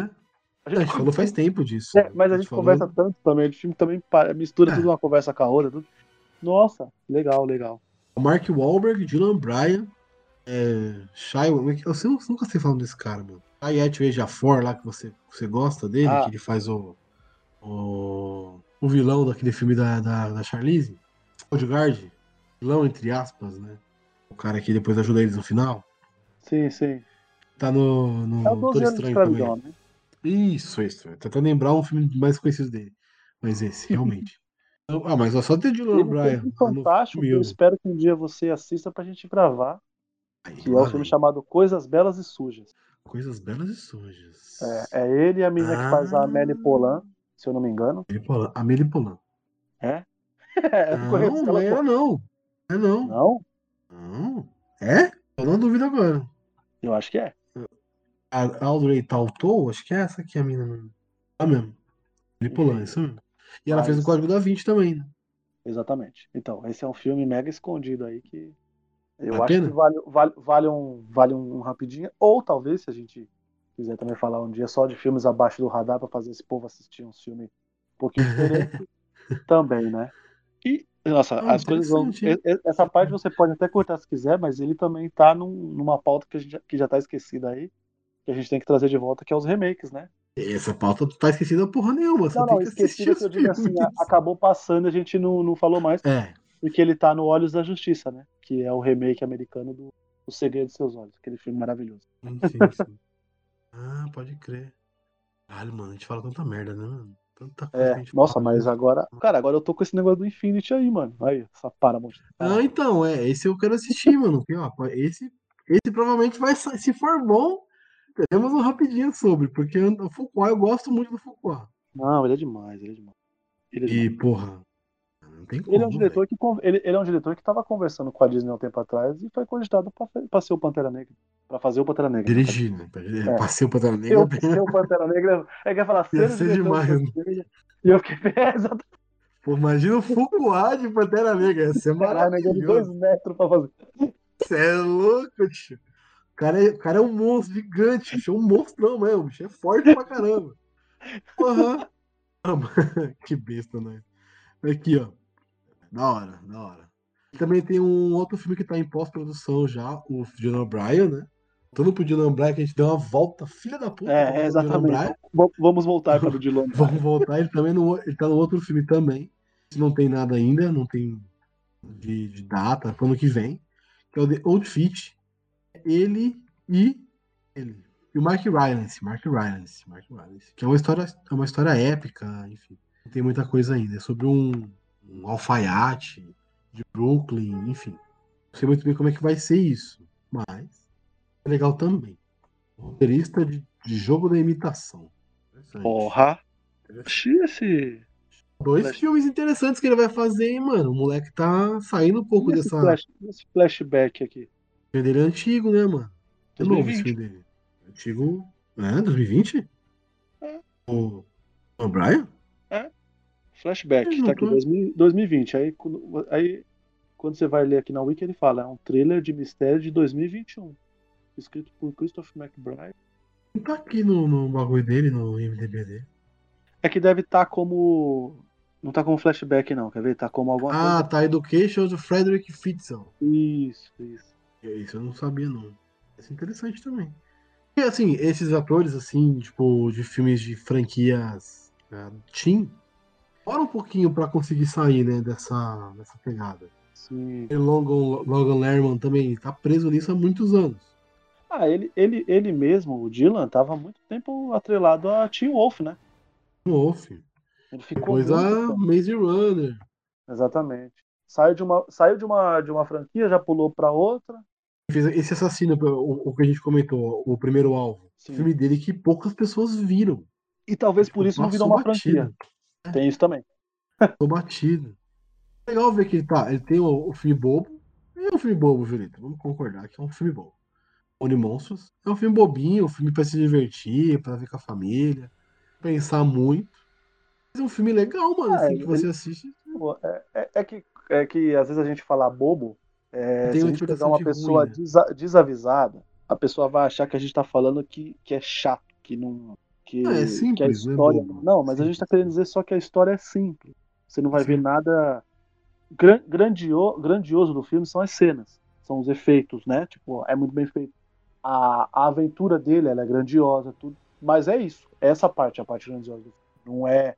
A A gente falou faz tempo disso. É, mas a gente falou- conversa tanto também. O filme também mistura É. tudo uma conversa com a outra. Tudo... Nossa, legal, legal. O Mark Wahlberg, Dylan Bryan, é, Shai, eu eu nunca sei falar desse cara, mano. Shai Ejiofor lá, que você, você gosta dele, Ah. que ele faz o, o, o vilão daquele filme da, da, da Charlize, Odegaard, vilão entre aspas, né? O cara que depois ajuda eles no final. Sim, sim. Tá no, no É o 12 Doutor anos de escravidão, né? Isso, isso. Tô tentando lembrar um filme mais conhecido dele. Mas esse, realmente. Então, ah, mas só tem Dylan Ele Bryan. um fantástico eu espero que um dia você assista pra gente gravar, Aí, que é o filme chamado Coisas Belas e Sujas. Coisas belas e sujas. É, é ele e a menina que faz a Ah. Amélie Polan, se eu não me engano. Amelie Polan. Polan. É? não Não, é não. É não. Não? Não. É? Eu não duvido agora. Eu acho que é. A Audrey Tautou, acho que é essa aqui a mina mesmo. Ah, mesmo. Amelie Polan, Enfim. isso mesmo. E ela Mas- fez o Código da Vinci também, né? Exatamente. Então, esse é um filme mega escondido aí que eu a acho pena? que vale, vale, vale, um, vale um rapidinho. Ou talvez, se a gente quiser também falar um dia só de filmes abaixo do radar pra fazer esse povo assistir um filme um pouquinho diferente, também, né? E, nossa, Ah, as coisas vão. Essa parte você pode até cortar se quiser, mas ele também tá num- numa pauta que, a gente, já- que já tá esquecida aí, que a gente tem que trazer de volta, que é os remakes, né? Essa pauta tá esquecida porra nenhuma. Você Não, tem não, esquecida que eu digo assim, acabou passando e a gente não, não falou mais, É. porque ele tá no Olhos da Justiça, né? Que é o remake americano do O Segredo de Seus Olhos, aquele filme maravilhoso. Sim, sim. Ah, pode crer. Caralho, mano, a gente fala tanta merda, né, mano? Tanta coisa que a É, gente nossa, fala, mas né? agora. Cara, agora eu tô com esse negócio do Infinity aí, mano. Aí, essa Paramount. Ah, então, é, esse eu quero assistir, mano. Porque, ó, esse, esse provavelmente vai sair. Se for bom, teremos um rapidinho sobre, porque o Foucault, eu gosto muito do Foucault. Não, ele é demais, ele é demais. Ele é, E, demais. porra, não tem como. Ele é um diretor que ele, ele é um diretor que tava conversando com a Disney há um tempo atrás e foi cogitado pra ser o Pantera Negra. Pra fazer o Pantera Negra. né? É. Passei o Pantera Ser o, Negra. ser o Pantera Negra. É que ia falar, Ia ser ser demais, né? Pantera. E eu fiquei, é, exatamente. Pô, imagina o Foucault de Pantera Negra. Ia ser Caralho, negão de dois maravilhoso. metros pra fazer. Você é louco, tio. O cara é, o cara é um monstro gigante, bicho. É um monstrão mesmo. O bicho é forte pra caramba. Porra. Mano, que besta, né? Aqui, ó. Da hora, da hora. Também tem um outro filme que tá em pós-produção já, o Dylan Bryan, né? Todo pro Dylan Bryan que a gente deu uma volta, filha da puta. É, pro exatamente. Vamos voltar para o Dylan. Vamos voltar, ele também no, ele tá no outro filme também. não tem nada ainda, não tem de, de data para ano que vem, que é o The Old Fit. Ele e ele. E o Mark Rylance, Mark Rylance, Mark Rylance, que é uma história, é uma história épica, enfim. Não tem muita coisa ainda. É sobre um, um alfaiate de Brooklyn, enfim. Não sei muito bem como é que vai ser isso, mas é legal também. Roteirista de, de jogo da imitação. Porra! Esse, Dois Flash. filmes interessantes que ele vai fazer, hein, mano. O moleque tá saindo um pouco esse dessa. Flash, esse flashback aqui. O filme dele é antigo, né, mano? É novo esse filme dele. Antigo. É, 2020? É. O. O Brian? É. Flashback, é, tá aqui, 2000, 2020. Aí, aí, quando você vai ler aqui na Wiki, ele fala: é um trailer de mistério de 2021. Escrito por Christopher McBride. Não tá aqui no, no bagulho dele, no IMDB dele. É que deve estar tá como não tá como flashback, não, quer ver? Tá como alguma ah, coisa. tá Education do Frederick Fitzel. Isso, isso. Isso eu não sabia, não. Isso é interessante também. E assim, esses atores, assim, tipo, de filmes de franquias uh, teen, demora um pouquinho pra conseguir sair, né, dessa, dessa pegada. Sim. E Logan, Logan Lerman também tá preso nisso há muitos anos. Ah, ele, ele, ele mesmo, o Dylan, tava há muito tempo atrelado a Teen Wolf, né? Teen Wolf. Ele ficou Depois a Maze Runner. Exatamente. Saiu de uma, saiu de uma, de uma franquia, já pulou para outra. Esse assassino, o, o, que a gente comentou, o primeiro alvo. Sim. Filme dele que poucas pessoas viram. E talvez por isso não virou uma batido. franquia. Tem isso também. Tô batido. Legal ver que ele tá. Ele tem o, o filme bobo. É um filme bobo, Julito. Vamos concordar que é um filme bobo. Oni Monstros. É um filme bobinho, um filme pra se divertir, pra ver com a família. Pensar muito. É um filme legal, mano, assim, que você assiste. É, é, é, que, é que às vezes a gente fala bobo, é, se a gente pegar uma pessoa ruim, né? desavisada, a pessoa vai achar que a gente tá falando que, que é chato, que não. Que, é simples, que a história. É não, mas a gente tá querendo dizer só que a história é simples. Você não vai Sim. ver nada. Grandio, grandioso do filme são as cenas, são os efeitos, né? Tipo, é muito bem feito. A, a aventura dele ela é grandiosa, tudo. Mas é isso. Essa parte é a parte grandiosa do filme. Não é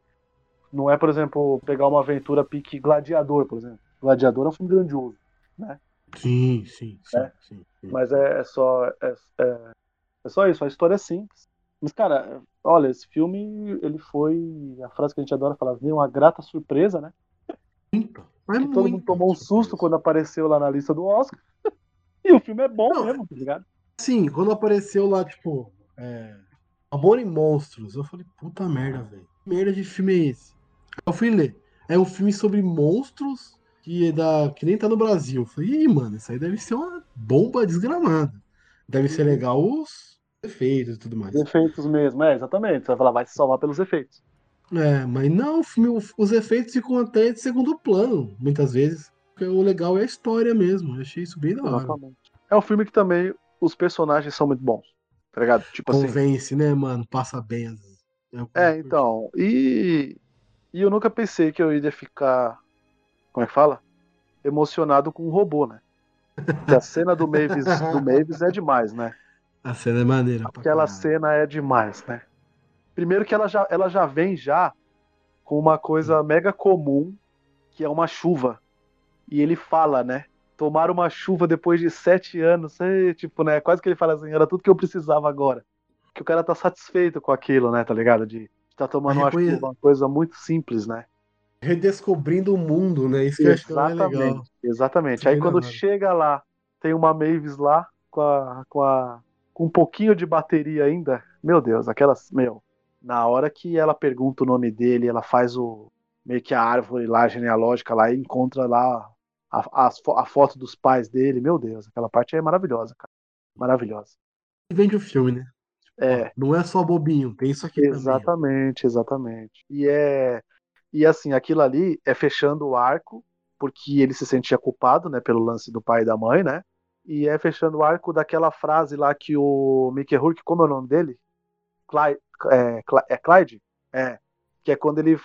não é, por exemplo, pegar uma aventura pique Gladiador, por exemplo. Gladiador é um filme grandioso, né? Sim, sim, sim. É? sim, sim. Mas é, é só é, é, é, só isso, a história é simples. Mas, cara, olha, esse filme, ele foi, a frase que a gente adora falar, veio uma grata surpresa, né? Muito. É que todo mundo tomou um susto quando apareceu lá na lista do Oscar. e o filme é bom Não, mesmo, tá ligado? Sim, quando apareceu lá, tipo, é, Amor em Monstros, eu falei, puta merda, velho. Que merda de filme é esse? Eu fui ler. É um filme sobre monstros que, é da, que nem tá no Brasil. Eu falei, Ih, mano, isso aí deve ser uma bomba desgramada. Deve ser legal os efeitos e tudo mais. Efeitos mesmo, é, exatamente. Você vai falar, vai se salvar pelos efeitos. É, mas não, o filme, os efeitos ficam até de segundo plano, muitas vezes. Porque o legal é a história mesmo. Eu achei isso bem da hora. Exatamente. É um filme que também os personagens são muito bons. Tá ligado? Tipo assim Convence, assim. né, mano? Passa bem. É, é então. E e eu nunca pensei que eu iria ficar. Como é que fala? Emocionado com um robô, né? Porque a cena do Mavis, do Mavis é demais, né? A cena é maneira. Aquela cena é demais, né? Primeiro que ela já, ela já vem já com uma coisa mega comum, que é uma chuva. E ele fala, né? Tomar uma chuva depois de sete anos, é, tipo, né? Quase que ele fala assim, era tudo que eu precisava agora. Que o cara tá satisfeito com aquilo, né? Tá ligado? De tá tomando uma, uma coisa muito simples, né? Redescobrindo o mundo, né? Isso que exatamente, eu acho que é legal. Exatamente. Aí quando chega lá, tem uma Mavis lá com a, com a com um pouquinho de bateria ainda. Meu Deus, aquelas, meu, na hora que ela pergunta o nome dele, ela faz o meio que a árvore lá genealógica lá e encontra lá a, a, a foto dos pais dele. Meu Deus, aquela parte é maravilhosa, cara. Maravilhosa. E vende o filme, né? É. Não é só bobinho, tem isso aqui exatamente, também. Exatamente, E é e assim, aquilo ali é fechando o arco, porque ele se sentia culpado, né, pelo lance do pai e da mãe, né? E é fechando o arco daquela frase lá que o Mickey Rourke, como é o nome dele? Clyde, é, é Clyde? É, que é quando ele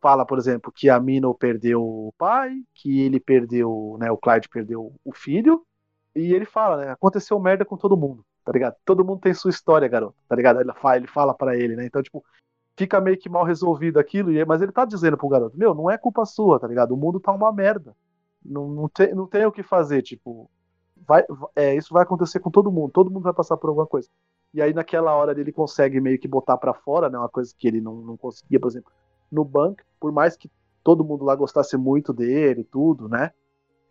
fala, por exemplo, que a Mino perdeu o pai, que ele perdeu, né, o Clyde perdeu o filho, e ele fala, né, aconteceu merda com todo mundo tá ligado? Todo mundo tem sua história, garoto, tá ligado? Ele fala, ele fala para ele, né? Então, tipo, fica meio que mal resolvido aquilo, mas ele tá dizendo pro garoto, meu, não é culpa sua, tá ligado? O mundo tá uma merda. Não, não, tem, não tem o que fazer, tipo, vai, é, isso vai acontecer com todo mundo, todo mundo vai passar por alguma coisa. E aí naquela hora ele consegue meio que botar para fora, né, uma coisa que ele não, não conseguia, por exemplo, no banco, por mais que todo mundo lá gostasse muito dele, tudo, né?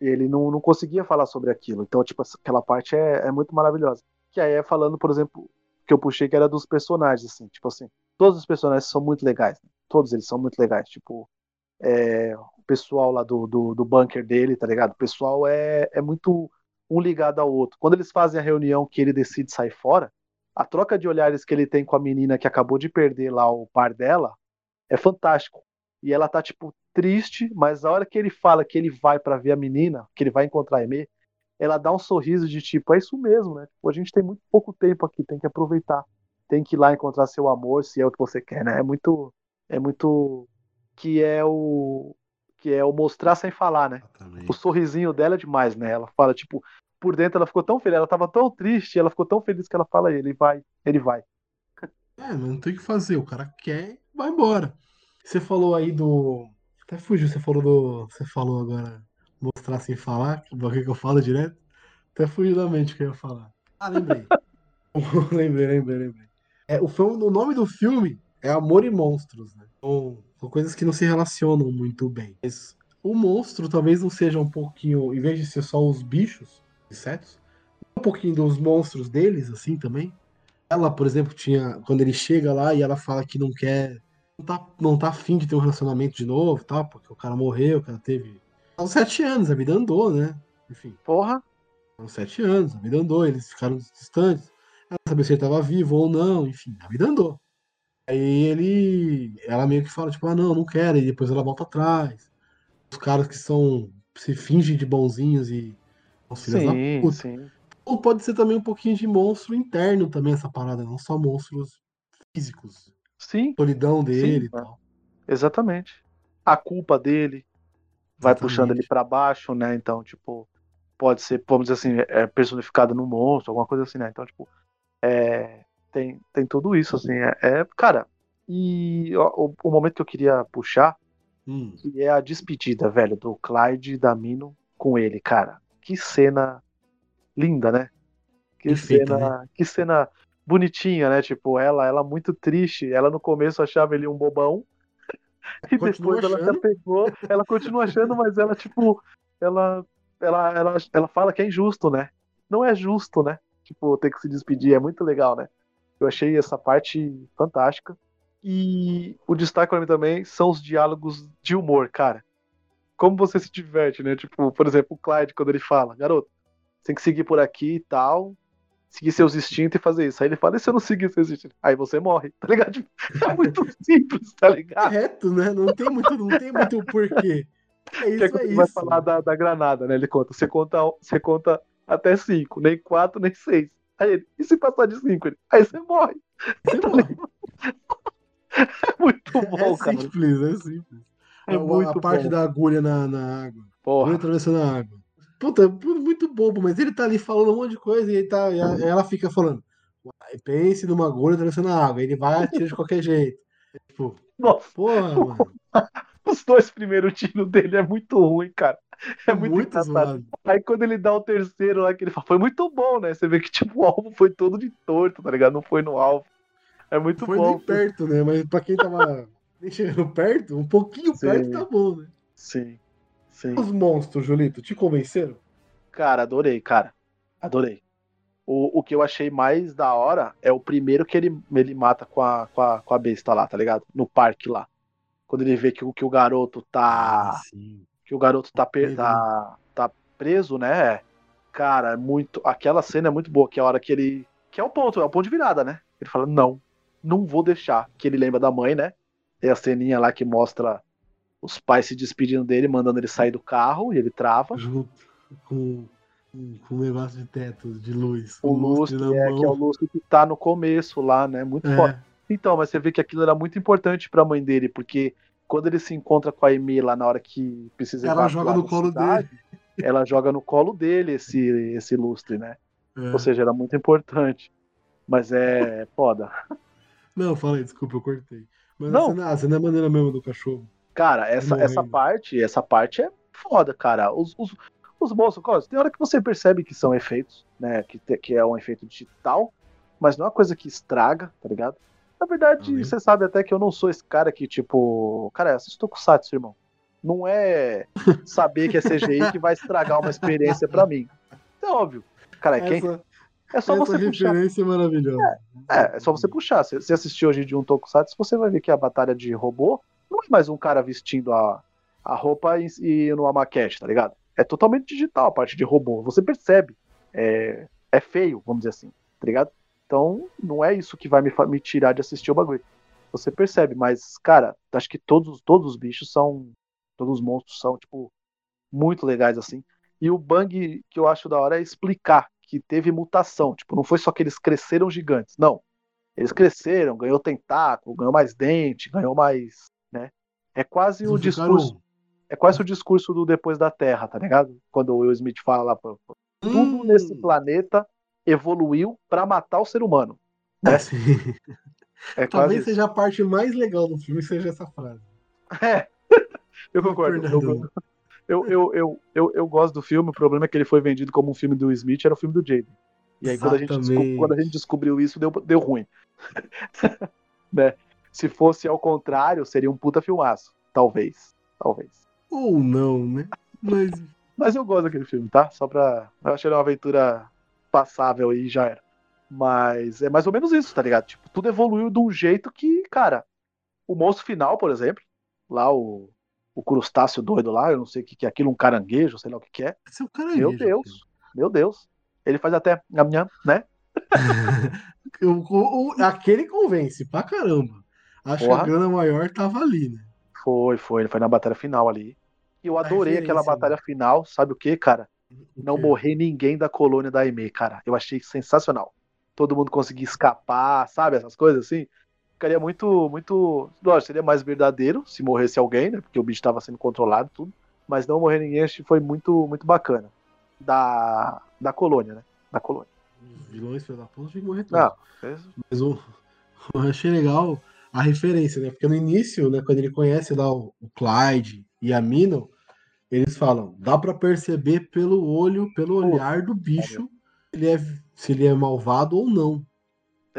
Ele não, não conseguia falar sobre aquilo. Então, tipo, aquela parte é, é muito maravilhosa. Que aí é falando, por exemplo, que eu puxei que era dos personagens, assim, tipo assim, todos os personagens são muito legais, né? todos eles são muito legais, tipo, é, o pessoal lá do, do, do bunker dele, tá ligado? O pessoal é, é muito um ligado ao outro. Quando eles fazem a reunião que ele decide sair fora, a troca de olhares que ele tem com a menina que acabou de perder lá o par dela é fantástico. E ela tá, tipo, triste, mas a hora que ele fala que ele vai para ver a menina, que ele vai encontrar a Aimee, ela dá um sorriso de tipo, é isso mesmo, né? Tipo, a gente tem muito pouco tempo aqui, tem que aproveitar. Tem que ir lá encontrar seu amor, se é o que você quer, né? É muito. É muito. Que é o que é o mostrar sem falar, né? O sorrisinho dela é demais, né? Ela fala, tipo, por dentro ela ficou tão feliz, ela tava tão triste, ela ficou tão feliz que ela fala ele vai, ele vai. É, não tem o que fazer, o cara quer, vai embora. Você falou aí do. Até fugiu, você falou do. Você falou agora mostrar sem falar, o que eu falo direto. Até fugiu da mente o que eu ia falar. Ah, lembrei. lembrei, lembrei, lembrei. É, o, filme, o nome do filme é Amor e Monstros, né? Então, são coisas que não se relacionam muito bem. Mas o monstro talvez não seja um pouquinho, em vez de ser só os bichos, insetos, um pouquinho dos monstros deles, assim também. Ela, por exemplo, tinha. Quando ele chega lá e ela fala que não quer. Não tá, não tá afim de ter um relacionamento de novo, tá? Porque o cara morreu, o cara teve. São sete anos, a vida andou, né? Enfim. Porra. São sete anos, a vida andou, eles ficaram distantes. Ela sabia se ele tava vivo ou não, enfim, a vida andou. Aí ele. Ela meio que fala, tipo, ah, não, não quero. E depois ela volta atrás. Os caras que são. se fingem de bonzinhos e. Sim, da puta. Sim. Ou pode ser também um pouquinho de monstro interno também, essa parada, não só monstros físicos. Sim. Solidão dele sim, e tal. Exatamente. A culpa dele vai Exatamente. puxando ele para baixo, né? Então, tipo, pode ser, vamos dizer assim, é personificado no monstro, alguma coisa assim, né? Então, tipo, é, tem, tem tudo isso, assim. É, é cara, e o, o, momento que eu queria puxar, hum. que é a despedida, velho, do Clyde e da Mino com ele, cara. Que cena linda, né? Que cena, né? que cena bonitinha, né? Tipo, ela, ela muito triste. Ela no começo achava ele um bobão. E depois ela já pegou, ela continua achando, mas ela, tipo, ela, ela, ela, ela fala que é injusto, né? Não é justo, né? Tipo, ter que se despedir, é muito legal, né? Eu achei essa parte fantástica. E o destaque para mim também são os diálogos de humor, cara. Como você se diverte, né? Tipo, por exemplo, o Clyde, quando ele fala, garoto, tem que seguir por aqui e tal, seguir seus instintos e fazer isso. Aí ele fala, e se eu não seguir seus instintos? Aí você morre, tá ligado? Tipo, é muito simples, tá ligado? Reto, né? Não tem muito, não tem muito porquê. É isso, que é, é isso. vai falar da, da granada, né? Ele conta, você conta, você conta até cinco, nem quatro, nem seis. Aí ele, e se passar de 5? Aí você morre. Você tá morre. é muito bom, é cara. Simples, é simples. É a, muito a parte bom. da agulha na, na água. Porra. Agulha atravessando a água. Puta, muito bobo, mas ele tá ali falando um monte de coisa e, ele tá, e ela fica falando. Pense numa agulha atravessando a água. Ele vai atirar de qualquer jeito. Tipo, Nossa. porra, mano. Os dois primeiros tiros dele é muito ruim, cara. É muito, muito engraçado. Aí quando ele dá o terceiro lá, que ele fala, foi muito bom, né? Você vê que tipo, o alvo foi todo de torto, tá ligado? Não foi no alvo. É muito foi bom. Foi perto, né? Mas pra quem tava nem chegando perto, um pouquinho Sim. perto tá bom, né? Sim. Sim. Os monstros, Julito, te convenceram? Cara, adorei, cara. Adorei. O, o que eu achei mais da hora é o primeiro que ele, ele mata com a, com, a, com a besta lá, tá ligado? No parque lá. Quando ele vê que, que o garoto tá. Ah, sim que o garoto tá, tá, tá preso, né? Cara, é muito. Aquela cena é muito boa, que é a hora que ele. Que é o ponto, é o ponto de virada, né? Ele fala, não, não vou deixar. Que ele lembra da mãe, né? Tem a ceninha lá que mostra os pais se despedindo dele, mandando ele sair do carro, e ele trava. Junto com, com um negócio de teto, de luz. O lustre, é, que é o lustre que tá no começo lá, né? Muito é. forte. Então, mas você vê que aquilo era muito importante pra mãe dele, porque quando ele se encontra com a Amy lá na hora que precisa ela joga no colo cidade, dele. Ela joga no colo dele esse, esse lustre, né? É. Ou seja, era muito importante. Mas é foda. Não, falei, desculpa, eu cortei. Mas Não. a cena, a cena é maneira mesmo do cachorro. Cara, essa, Morrendo. essa parte, essa parte é foda, cara. Os, os, os monstros, claro, tem hora que você percebe que são efeitos, né? Que, te- que é um efeito digital, mas não é uma coisa que estraga, tá ligado? Na verdade, Uhum. você sabe até que eu não sou esse cara que, tipo. Cara, assiste Tokusatsu, irmão. Não é saber que é CGI que vai estragar uma experiência pra mim. É óbvio. Cara, quem, Essa, é só essa você puxar. referência é maravilhosa. É, é só você puxar. Se você assistir hoje de um Tokusatsu, você vai ver que a batalha de robô não é mais um cara vestindo a, a roupa e, e numa maquete, tá ligado? É totalmente digital a parte de robô. Você percebe. É, é feio, vamos dizer assim, tá ligado? Então, não é isso que vai me, me tirar de assistir o bagulho. Você percebe, mas, cara, acho que todos, todos os bichos são. Todos os monstros são, tipo, muito legais, assim. E o bang que eu acho da hora é explicar que teve mutação. Tipo, não foi só que eles cresceram gigantes. Não. Eles cresceram, ganhou tentáculo, ganhou mais dente, ganhou mais. né? É quase o Eles ficaram- discurso. É quase o discurso do depois da Terra, tá ligado? Quando o Will Smith fala lá, pô, tudo Hum, nesse planeta evoluiu pra matar o ser humano. é, sim. É quase Talvez isso. seja a parte mais legal do filme, seja essa frase. É. Eu concordo. Eu. Eu, eu, eu, eu, eu gosto do filme, o problema é que ele foi vendido como um filme do Smith, era o filme do Jaden. E aí, quando a, gente quando a gente descobriu isso, deu, deu ruim. né? Se fosse ao contrário, seria um puta filmaço. Talvez. Talvez. Ou não, né? Mas Mas eu gosto daquele filme, tá? Só pra. Eu achei ele uma aventura passável e já era. Mas é mais ou menos isso, tá ligado? Tipo, tudo evoluiu de um jeito que, cara, o monstro final, por exemplo, lá o, o crustáceo doido lá, eu não sei o que, que é aquilo, um caranguejo, sei lá o que, que é. esse é o cara Meu Deus, meu Deus. Ele faz até a minha, né? O- o- aquele convence pra caramba. Acho Porra. que a grana maior tava ali, né? Foi, foi, ele foi na batalha final ali. E eu adorei aquela referência, batalha final, sabe o que, cara? Não morrer ninguém da colônia da Aimee, cara. Eu achei sensacional. Todo mundo conseguir escapar, sabe? Essas coisas assim. Ficaria muito, muito. Lógico, seria mais verdadeiro se morresse alguém, né? Porque o bicho estava sendo controlado tudo. Mas não morrer ninguém, acho que foi muito, muito bacana. Da, da colônia, né? Da colônia. Os vilões, filho da puta, tinha que morrer todos. Não, Mas o, eu achei legal a referência, né? Porque no início, né, quando ele conhece lá o, o Clyde e a Minnow, eles falam, dá pra perceber pelo olho, pelo olhar do bicho, se ele é, se ele é malvado ou não.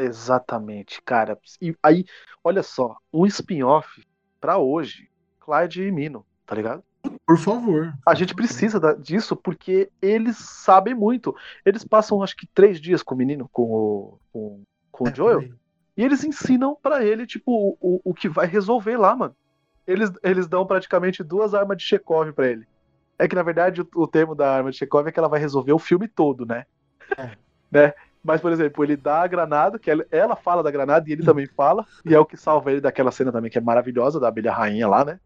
Exatamente, cara. E aí, olha só, um spin-off pra hoje, Clyde e Mino, tá ligado? Por favor. A gente precisa disso porque eles sabem muito. Eles passam, acho que, três dias com o menino, com o, com, com o É, Joel, peraí. e eles ensinam pra ele, tipo, o, o, que vai resolver lá, mano. Eles, eles dão praticamente duas armas de Chekhov pra ele. É que, na verdade, o, o termo da arma de Chekhov é que ela vai resolver o filme todo, né? É. né? Mas, por exemplo, ele dá a granada, que ela, fala da granada e ele também fala, e é o que salva ele daquela cena também, que é maravilhosa, da abelha rainha lá, né?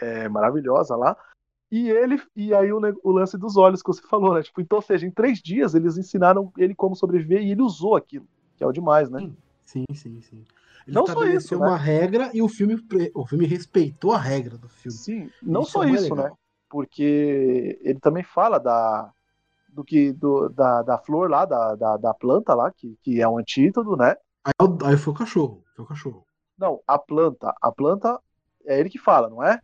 É maravilhosa lá. E ele, e aí o, o lance dos olhos que você falou, né? Tipo, então, ou seja, em três dias eles ensinaram ele como sobreviver e ele usou aquilo, que é o demais, né? Sim, sim, sim. Ele Não só isso, né? uma regra e o filme, o filme respeitou a regra do filme. Sim, não Isso só é isso, legal. né? Porque ele também fala da do que do, da, da flor lá, da, da, da planta lá, que, que é um antídoto, né? Aí, aí foi o cachorro. Foi o cachorro. Não, a planta, a planta é ele que fala, não é?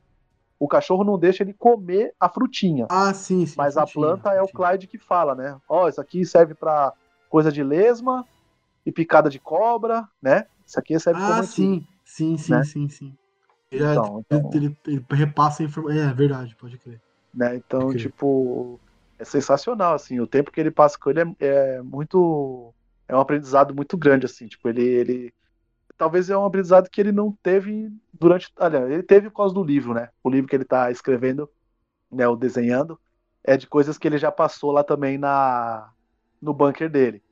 O cachorro não deixa ele comer a frutinha, Ah, sim, sim. mas a frutinha, planta é o. Clyde que fala, né? Ó, isso aqui serve pra coisa de lesma e picada de cobra, né? Isso aqui serve como Ah, antídoto. sim, sim, sim, né? sim, sim. Já, Então, ele, então- ele- ele repassa a informação. É, verdade, pode crer. né? Então, Ok. tipo, é sensacional, assim, o tempo que ele passa com ele é, é muito, é um aprendizado muito grande, assim, tipo, ele, ele, talvez é um aprendizado que ele não teve durante, aliás, ele teve por causa do livro, né? O livro que ele tá escrevendo, né, o desenhando, é de coisas que ele já passou lá também na, no bunker dele.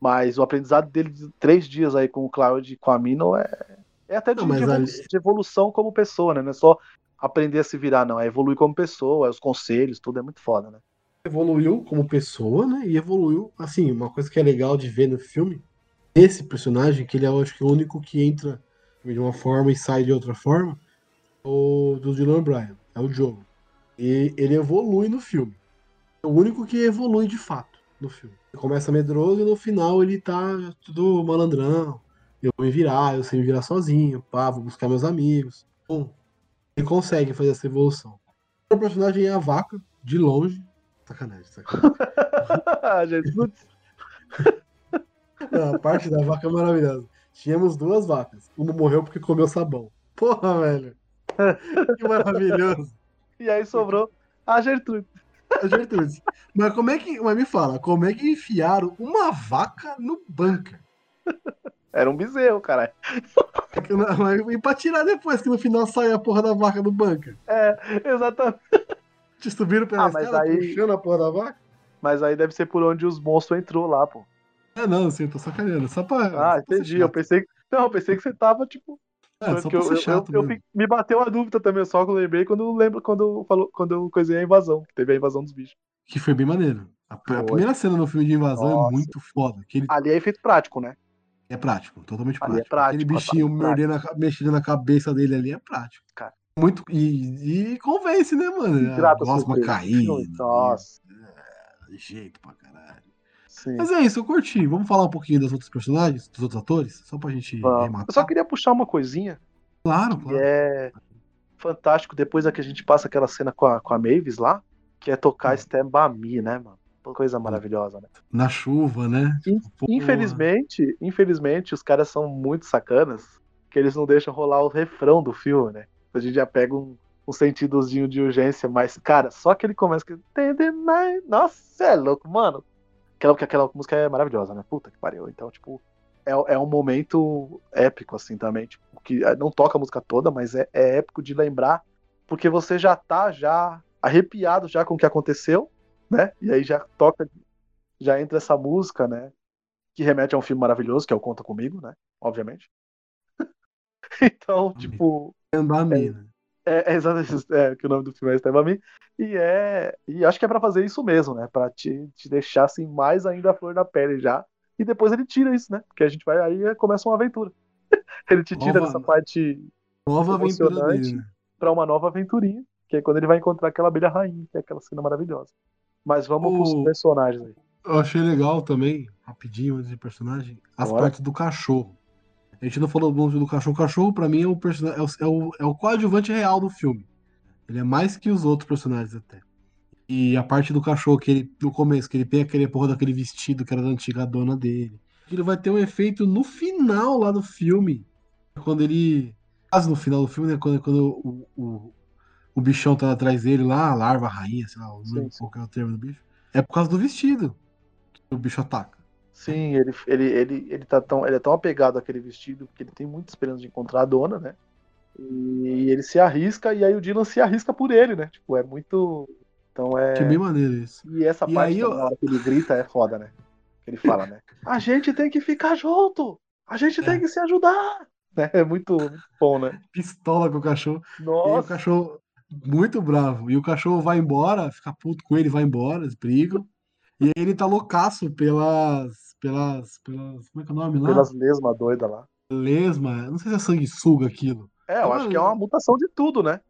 Mas o aprendizado dele de três dias aí com o Cloud e com a Mino é, é até de, Não, de ali- de evolução como pessoa, né? Não é só aprender a se virar, não. É evoluir como pessoa, é os conselhos, tudo é muito foda, né? Evoluiu como pessoa, né? E evoluiu, assim, uma coisa que é legal de ver no filme, esse personagem, que ele é, acho que, o único que entra de uma forma e sai de outra forma, é o do Dylan Bryan, é o Joe. E ele evolui no filme. É o único que evolui de fato no filme. Ele começa medroso e no final ele tá tudo malandrão, eu vou me virar, eu sei me virar sozinho, pá, vou buscar meus amigos. Bom, ele consegue fazer essa evolução. O personagem é a vaca, de longe. Sacanagem, sacanagem. Jesus. Não, a parte da vaca é maravilhosa. Tínhamos duas vacas. Uma morreu porque comeu sabão. Porra, velho. Que maravilhoso. E aí sobrou a Gertrude. A Gertrude. Mas como é que. Mas me fala, como é que enfiaram uma vaca no bunker? Era um bezerro, caralho. Mas, e pra tirar depois, que no final sai a porra da vaca do bunker? É, exatamente. Te subiram pela Ah, mas escada aí- puxando a porra da vaca? Mas aí deve ser por onde os monstros entrou lá, pô. É, não, assim, eu tô sacaneando. Só pra. Ah, entendi. Eu pensei. Não, eu pensei que você tava, tipo. É, só pra eu, ser eu- chato. eu- eu fi- me bateu a dúvida também, só que eu lembrei quando eu lembro quando eu falou, quando eu coisei a invasão, que teve a invasão dos bichos. Que foi bem maneiro. A, a primeira cena no filme de invasão é Nossa. muito foda. Que ele Ali é efeito prático, né? é prático, totalmente Ali é prático. prático, Aquele bichinho prático. mordendo mexendo na cabeça dele ali é prático. Cara. Muito. E, e convence, né, mano? Grata Gosma caída. Nossa, e- Jeito pra caralho. sim. Mas é isso, eu curti. Vamos falar um pouquinho dos outros personagens, dos outros atores? Só pra gente rematar. Eu só queria puxar uma coisinha Claro, que claro. é fantástico depois da que a gente passa aquela cena com a, com a Mavis lá, que é tocar Hum. Stand By Me, né, mano? Coisa maravilhosa, né? Na chuva, né? In- Porra. Infelizmente, infelizmente, os caras são muito sacanas, que eles não deixam rolar o refrão do filme, né? A gente já pega um, um sentidozinho de urgência, mas, cara, só que ele começa que. Nossa, é louco, mano. Aquela, aquela música é maravilhosa, né? Puta que pariu. Então, tipo, é, é um momento épico, assim, também. Tipo, que é, não toca a música toda, mas é, é épico de lembrar, porque você já tá já arrepiado já com o que aconteceu, né? E aí já toca, já entra essa música, né? que remete a um filme maravilhoso, que é o Conta Comigo, né? Obviamente. então, tipo, Andar mina. é, é exatamente é, que o nome do filme é Me. E é. E acho que é pra fazer isso mesmo, né? Pra te, te deixar assim mais ainda a flor da pele já. E depois ele tira isso, né? Porque a gente vai. Aí começa uma aventura. ele te tira Nova- dessa parte Nova aventura dele, né? pra uma nova aventurinha. Que é quando ele vai encontrar aquela abelha rainha, que é aquela cena maravilhosa. Mas vamos O- pros personagens aí. Eu achei legal também, rapidinho, antes de personagem, as Bora. partes do cachorro. A gente não falou muito do cachorro. O cachorro, pra mim, é o, personagem, é, o, é, o, é o coadjuvante real do filme. Ele é mais que os outros personagens até. E a parte do cachorro, que ele, no começo, que ele tem aquele porra daquele vestido que era da antiga dona dele. Ele vai ter um efeito no final lá do filme. Quando ele. Quase no final do filme, né? Quando, quando o, o, o bichão tá atrás dele lá, a larva, a rainha, sei lá, Sim, sim. qual é o termo do bicho. É por causa do vestido que o bicho ataca. Sim, ele, ele, ele, ele, tá tão, ele é tão apegado àquele vestido que ele tem muita esperança de encontrar a dona, né? E ele se arrisca e aí o Dylan se arrisca por ele, né? Tipo, é muito. Então é. Que bem maneiro isso. E essa E parte aí, eu- que ele grita é foda, né? Que ele fala, né? A gente tem que ficar junto! A gente É. tem que se ajudar! Né? É muito, muito bom, né? Pistola com o cachorro. E aí o Nossa! cachorro muito bravo. E o cachorro vai embora, fica puto com ele, vai embora, eles brigam. E aí ele tá loucaço pelas. pelas. pelas. Como é que é o nome lá? Pelas lesmas doidas lá. Lesma. Não sei se é sanguessuga aquilo. É, eu acho que é uma mutação de tudo, né?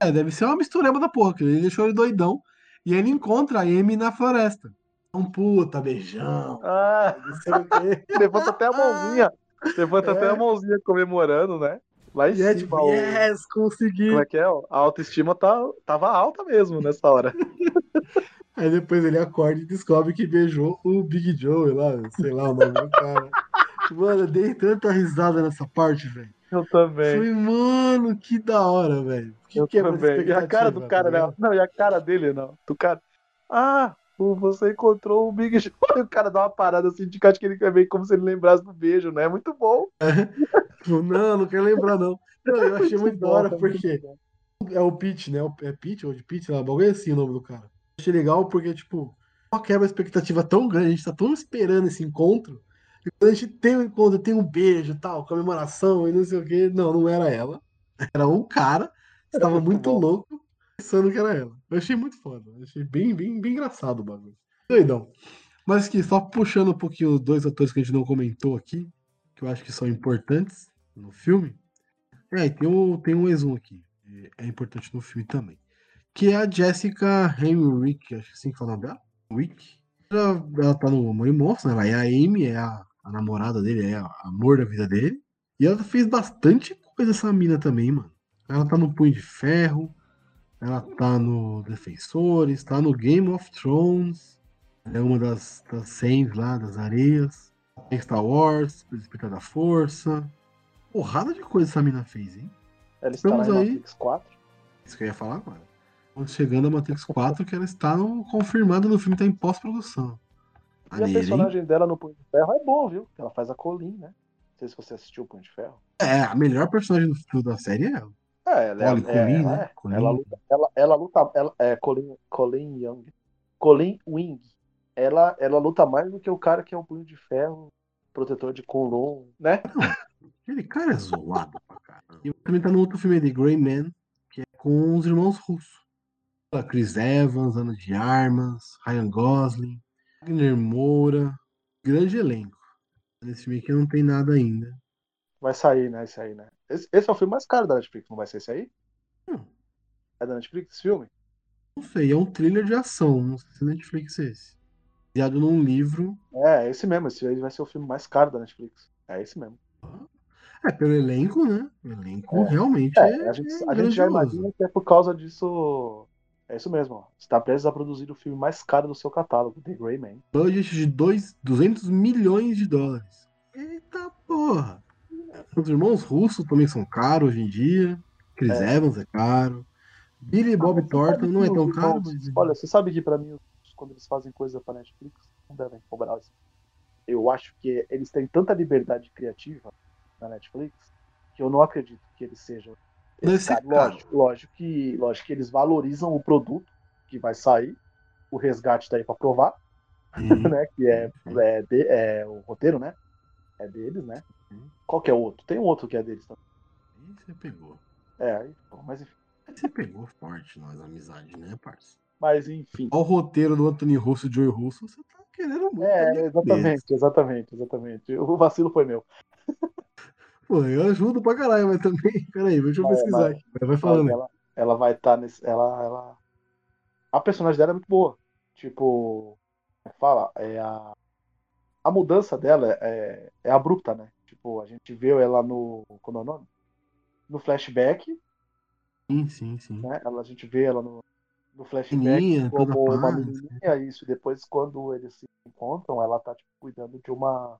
É, deve ser uma mistureba da porra, que ele deixou ele doidão. E ele encontra a Amy na floresta. Um puta, beijão. Ah, levanta até a mãozinha. Levanta É. até a mãozinha comemorando, né? Lá em E é cima. tipo, o- yes, consegui. Como é que é? A autoestima tá, tava alta mesmo nessa hora. Aí depois ele acorda e descobre que beijou o Big Joe lá, sei lá o nome do cara. Mano, eu dei tanta risada nessa parte, velho. Eu também. Falei, mano, que da hora, velho. Que Eu quebra de também. E a cara do expectativa, cara, tá né? Não, e a cara dele, não. Do cara. Ah, você encontrou o Big Show. E o cara dá uma parada assim, de que acho que ele quer ver como se ele lembrasse do beijo, né? Muito bom. Tipo, Não, não quero lembrar, não. Não, eu achei muito da hora, bom, porque é o Pete, né? É Pete ou de Pete, lá, bagulho assim o nome do cara. Achei legal porque, tipo, uma quebra de expectativa tão grande, a gente tá tão esperando esse encontro, e quando a gente tem um encontro, tem um beijo tal, comemoração e não sei o quê. Não, não era ela. Era um cara que estava muito muito louco pensando que era ela. Eu achei muito foda. Eu achei bem, bem, bem engraçado o bagulho. Doidão. Mas que só puxando um pouquinho os dois atores que a gente não comentou aqui, que eu acho que são importantes no filme. É, e tem um, tem um ex um aqui. É importante no filme também. Que é a Jessica Henwick, acho que é assim que fala o nome dela. Wick. Ela, ela tá no Amor e Monstro, né? Ela é a Amy, é a a namorada dele, é a amor da vida dele. E ela fez bastante coisa essa mina também, mano. Ela tá no Punho de Ferro, ela tá no Defensores, tá no Game of Thrones. É uma das, das 100 lá, das areias. Tem Star Wars, Despertar da Força. Porrada de coisa essa mina fez, hein? Ela está Estamos aí. Matrix 4. Isso que eu ia falar agora. Chegando a Matrix 4, que ela está no, confirmada no filme, tá em pós-produção. E a Maneiro, hein? personagem dela no Punho de Ferro é boa, viu? Ela faz a Colin, né? Não sei se você assistiu o Punho de Ferro. É, a melhor personagem do, da série é ela. É, ela Olha, é, Colin, é, né? ela, é. Colin. ela luta, ela, ela luta, ela, é Colin, Colin Young, Colin Wing. Ela, ela luta mais do que o cara que é o Punho de Ferro, protetor de Colon, né? Aquele cara é zoado pra caramba. E também tá no outro filme de Grey Man, que é com os irmãos russos. Chris Evans, Ana de Armas, Ryan Gosling, Wagner Moura. Grande elenco. Nesse filme aqui não tem nada ainda. Vai sair, né? Esse aí, né? Esse, esse é o filme mais caro da Netflix, não vai ser esse aí? Hum. É da Netflix esse filme? Não sei, é um thriller de ação. Não sei se é Netflix é esse. Baseado num livro. É, é esse mesmo. Esse aí vai ser o filme mais caro da Netflix. É esse mesmo. É, pelo elenco, né? O elenco É. realmente é. É, a gente, é a gente já imagina que é por causa disso. É isso mesmo, ó. Está prestes a produzir o filme mais caro do seu catálogo, The Grey Man. Budget de dois, 200 milhões de dólares. Eita porra! Os irmãos russos também são caros hoje em dia. Chris É. Evans é caro. Billy Bob Você Thornton não é tão caro, mas. Olha, você sabe que pra mim, quando eles fazem coisa pra Netflix, não devem cobrar isso. Eu acho que eles têm tanta liberdade criativa na Netflix que eu não acredito que eles sejam. Esse cara. caro. Lógico, lógico que, lógico que eles valorizam o produto que vai sair, o resgate tá aí pra provar, Sim. né? Que é, é, de- é o roteiro, né? É deles, né? Qual que é o outro? Tem um outro que é deles também. Aí você pegou. É, aí, mas enfim. Aí você pegou forte nós, amizade, né, parça? Mas enfim. Olha o roteiro do Anthony Russo e Joey Russo, você tá querendo muito. É, exatamente, exatamente, exatamente. O vacilo foi meu. Pô, eu ajudo pra caralho, mas também. Peraí, deixa eu pesquisar aqui. Vai falando ela, ela vai estar nesse. Ela, ela. A personagem dela é muito boa. Tipo. é Fala, é a. A mudança dela é, é abrupta, né? Tipo, a gente viu ela no. Como é o nome? No flashback, Sim, sim, sim. né? Ela, a gente vê ela no, no flashback Menininha, como uma menininha, isso. Depois, quando eles se encontram, ela tá tipo, cuidando de uma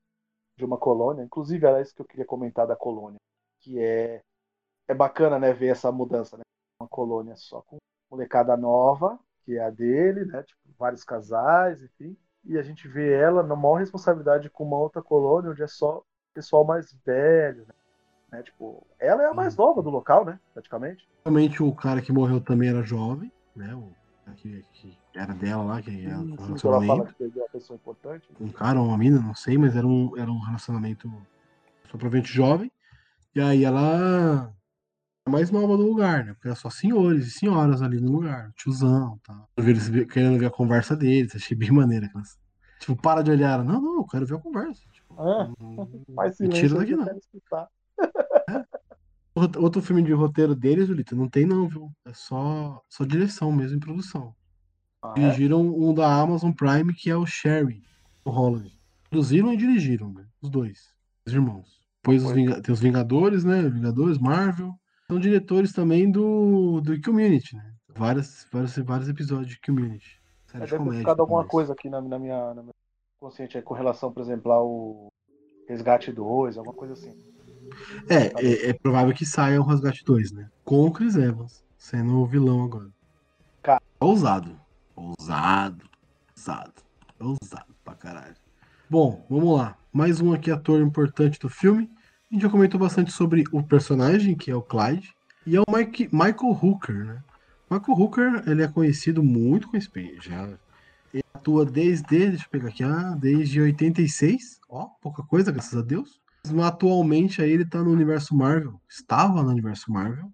de uma colônia. Inclusive, era isso que eu queria comentar da colônia, que é é bacana, né, ver essa mudança, né? Uma colônia só com molecada nova, que é a dele, né? Tipo, vários casais, enfim. E a gente vê ela na maior responsabilidade com uma outra colônia, onde é só pessoal mais velho, né? Né, Tipo, ela é a mais nova do local, né? Praticamente. Realmente o cara que morreu também era jovem, né? O que, que era dela lá, que era um Sim, que ela relacionamento. fala que perdeu uma pessoa importante. um cara ou uma mina, não sei, mas era um, era um relacionamento só provavelmente jovem. E aí ela é a mais nova do lugar, né? Porque era só senhores e senhoras ali no lugar, tiozão, tá? Eu vi eles ver- querendo ver a conversa deles, achei bem maneira. aquelas- Tipo, para de olhar. Não, não, eu quero ver a conversa. Tipo, É, Faz silêncio, daqui não. quero escutar. Outro filme de roteiro deles, Julito, não tem não, viu? É só, só direção mesmo em produção. Ah, é? Dirigiram um da Amazon Prime, que é o Sherry, o Holland. Produziram e dirigiram, né? Os dois, os irmãos. Depois os Foi. Vinga- tem os Vingadores, né? Vingadores, Marvel. São diretores também do, do Community, né? Vários, vários, vários episódios de Community. Série É, de comédia. ficado alguma coisa aqui na, na minha, na minha consciente aí, com relação, por exemplo, ao Resgate 2, alguma coisa assim. É, é, é provável que saia o Resgate 2, né? Com o Chris Evans, sendo o vilão agora. Cara. Ousado. Ousado. Ousado. Ousado pra caralho. Bom, vamos lá. Mais um aqui ator importante do filme. A gente já comentou bastante sobre o personagem, que é o Clyde. E é o Mike, Michael Hooker, né? Michael Hooker, ele é conhecido muito com experiência. Já ele atua desde, deixa eu pegar aqui, ah, desde 86. Ó, pouca coisa, graças a Deus. Atualmente aí ele tá no universo Marvel. Estava no universo Marvel.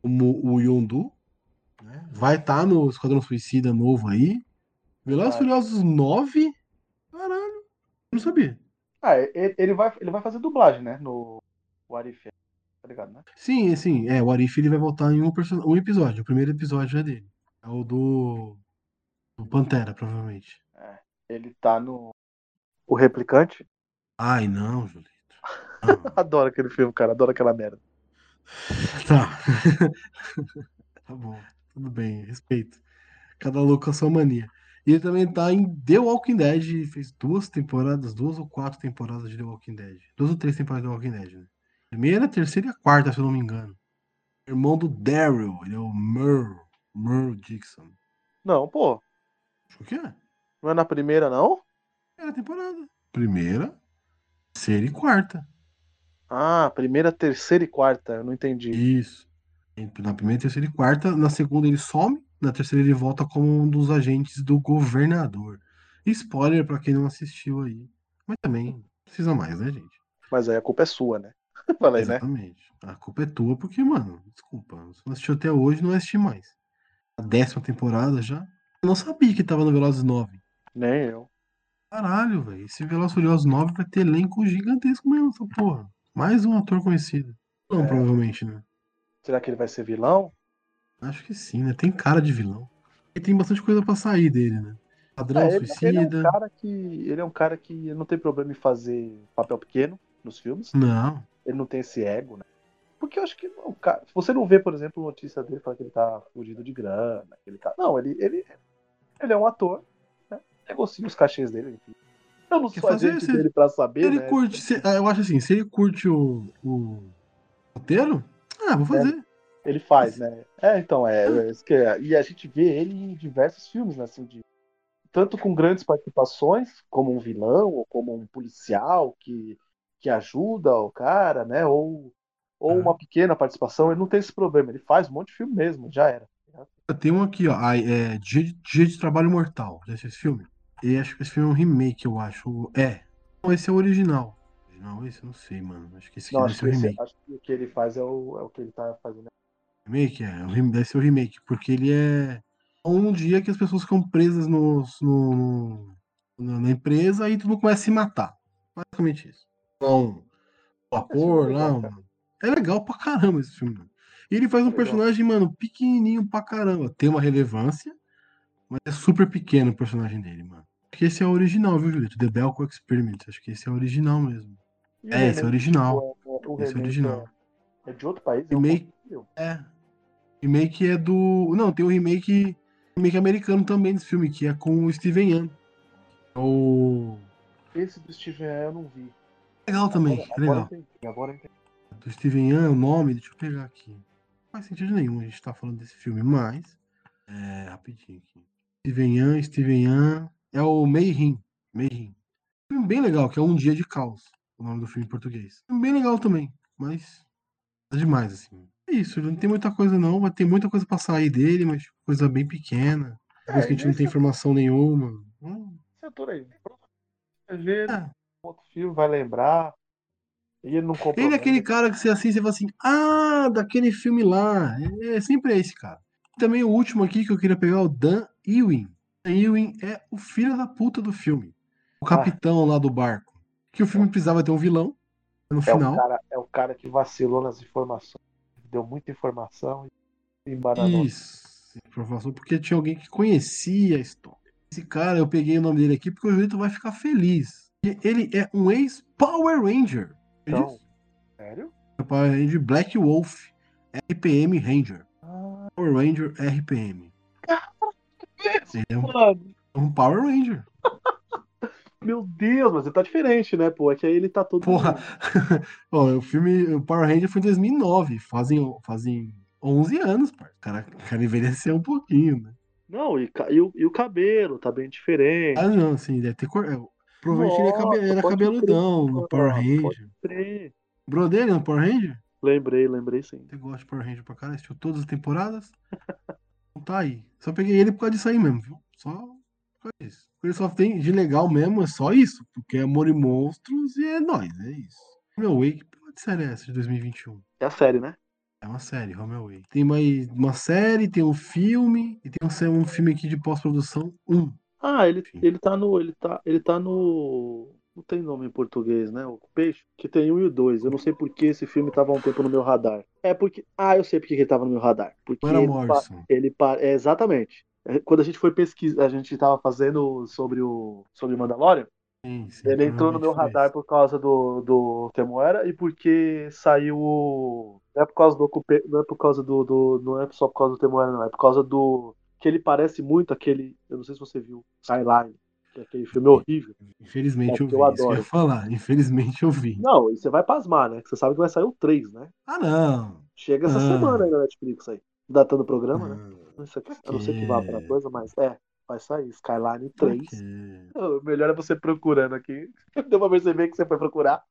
Como o Yondu. Né? Vai estar no Esquadrão Suicida novo aí. Velozes. Furiosos 9. Caralho. Não sabia. Ah, ele, vai, ele vai fazer dublagem, né? No What If, tá ligado, né? Sim, sim. É, o Arif ele vai voltar em um, person... um episódio. O primeiro episódio é dele. É o do. do Pantera, provavelmente. É, ele tá no. O Replicante. Ai, não, Julito. Adoro aquele filme, cara. Adoro aquela merda. Tá. tá bom. Tudo bem, respeito. Cada louco com a sua mania. E ele também tá em The Walking Dead. Fez duas temporadas, duas ou quatro temporadas de The Walking Dead. Duas ou três temporadas de The Walking Dead, né? Primeira, terceira e a quarta, se eu não me engano. Irmão do Daryl, ele é o Merle. Merle Dixon. Não, pô. O que é? Não é na primeira, não? Primeira temporada. Primeira, terceira e quarta. Ah, primeira, terceira e quarta. Eu não entendi. Isso. Na primeira, terceira e quarta. Na segunda ele some. Na terceira ele volta como um dos agentes do governador. Spoiler pra quem não assistiu aí. Mas também precisa mais, né, gente? Mas aí a culpa é sua, né? Falei, né? Exatamente. A culpa é tua porque, mano, desculpa. Se não assistiu até hoje, não vai assistir mais. A décima temporada já. Eu não sabia que tava no Velozes 9. Nem eu. Caralho, velho. Esse Velozes Furiosos 9 vai ter elenco gigantesco mesmo, essa porra. Mais um ator conhecido. Não, É. provavelmente, né? Será que ele vai ser vilão? Acho que sim, né? Tem cara de vilão. E tem bastante coisa pra sair dele, né? Padrão É, ele, ele é suicida. um cara que. Ele é um cara que não tem problema em fazer papel pequeno nos filmes. Não. Ele não tem esse ego, né? Porque eu acho que o cara, se você não vê, por exemplo, notícia dele falando que ele tá fugindo de grana, que ele tá. Não, ele, ele, ele é um ator, né? Negocia os cachês dele, enfim. Eu não sou fazer agente esse- dele pra saber, Ele né? curte. se- ah, eu acho assim, se ele curte o, o roteiro, ah, vou fazer. Ele faz, né? É, então, é, é isso que é. E a gente vê ele em diversos filmes, né? Assim, de, tanto com grandes participações, como um vilão, ou como um policial que, que ajuda o cara, né? Ou, ou Uhum. uma pequena participação, ele não tem esse problema, ele faz um monte de filme mesmo, já era. Tem um aqui, ó. ah, é, Dia, de- Dia de Trabalho Mortal. Já assistiu esse filme? E acho que esse filme é um remake, eu acho. É. Não, esse é o original. Não, esse eu não sei, mano. Acho que esse aqui deve ser o esse- remake. acho que o que ele faz é o, é o que ele tá fazendo. Remake? É, deve ser o remake, porque ele é um dia que as pessoas ficam presas nos- no, no- na empresa e tudo começa a se matar. Basicamente isso. Então, o vapor é lá. mano. É legal pra caramba esse filme. mano. E ele faz um personagem, mano, pequenininho pra caramba. Tem uma relevância, mas é super pequeno o personagem dele, mano. Que esse é o original, viu, Julito? The Belko Experiment. Acho que esse é o original mesmo. E o É, esse é o original. tipo, é- é- o Esse é o original. É, é de outro país? é um Remake-. É. Remake é do. Não, tem o remake, remake americano também desse filme, que é com o Steven Yeun. O. Esse do Steven Yeun eu não vi. Legal também, Agora, é agora legal. entendi, agora entendi. Do Steven Yeun, o nome, deixa eu pegar aqui. Não faz sentido nenhum a gente tá falando desse filme, mas. É, rapidinho aqui. Steven Yeun, Steven Yeun. É o Mayhem. Mayhem. Filme bem legal, que é Um Dia de Caos. O nome do filme em português. Filme bem legal também, mas. É demais, assim. É isso, não tem muita coisa não. Vai ter muita coisa pra sair dele, mas tipo, coisa bem pequena. Coisa que a gente não tem informação nenhuma. Hum, Esse ator aí, vai ver é. outro filme, vai lembrar. Ele não. Ele é aquele cara que você assiste e fala assim, ah, daquele filme lá. É, é sempre esse cara. Também o último aqui que eu queria pegar é o Dan Ewing. Ewing é o filho da puta do filme. O Ah. capitão lá do barco. Que o filme precisava ter um vilão no É o, final. cara, é o cara que vacilou nas informações. Deu muita informação e embananou. Isso. Informação porque tinha alguém que conhecia a história. Esse cara, eu peguei o nome dele aqui porque o Julito vai ficar feliz. Ele é um ex-Power Ranger. Então, sério? Power Ranger Black Wolf RPM Ranger. Ah, Power Ranger RPM. Ele é um, um Power Ranger. meu Deus, mas ele tá diferente, né, pô? É que aí ele tá todo. Porra. Ó, o filme o Power Ranger foi em 2009. Fazem, fazem 11 anos, pô. O cara, o cara envelheceu um pouquinho, né? Não, e, e o, e o cabelo tá bem diferente. Ah, não, assim, deve ter cor. é, Provavelmente ele é cabe- Nossa, era pode cabeludão crer, no Power Ranger. Bro dele no Power Ranger? Lembrei, lembrei sim. Você gosta de Power Ranger pra caralho? Assistiu todas as temporadas? Tá aí. Só peguei ele por causa disso aí mesmo, viu? Só por causa disso. O que ele só tem de legal mesmo é só isso. Porque é Amor e Monstros e é nóis, é isso. Meu Wake, que série é essa de 2021? É a série, né? É uma série, Homeway. Tem mais uma série, tem um filme e tem um, um filme aqui de pós-produção, um. Ah, ele, ele tá no. Ele tá, ele tá no. Não tem nome em português, né? O Peixe, que tem um e o dois. Eu não sei por que esse filme tava há um tempo no meu radar. É porque. Ah, eu sei por que ele tava no meu radar. Porque era ele, Morrison. ele é, exatamente. É, Quando a gente foi pesquisar, a gente tava fazendo sobre o sobre Mandalorian. Sim, sim, Ele entrou no meu radar por causa do, do Temuera e porque saiu o. Não é por causa do Não é por causa do, do- Não é só por causa do Temuera, não. É por causa do. Que ele parece muito aquele. Eu não sei se você viu. Skyline. Que é aquele filme horrível. foi. Infelizmente É, eu que vi. eu Isso que eu ia adoro. falar. Infelizmente eu vi. Não, e você vai pasmar, né? Que você sabe que vai sair o 3, né? Ah, não. Chega essa Ah. semana aí na Netflix aí. Datando o programa, né? Ah, Não sei, Pra eu não sei que vá pra coisa, mas é. Vai sair. Skyline pra 3. quê? O melhor é você procurando aqui. Deu pra perceber que você foi procurar.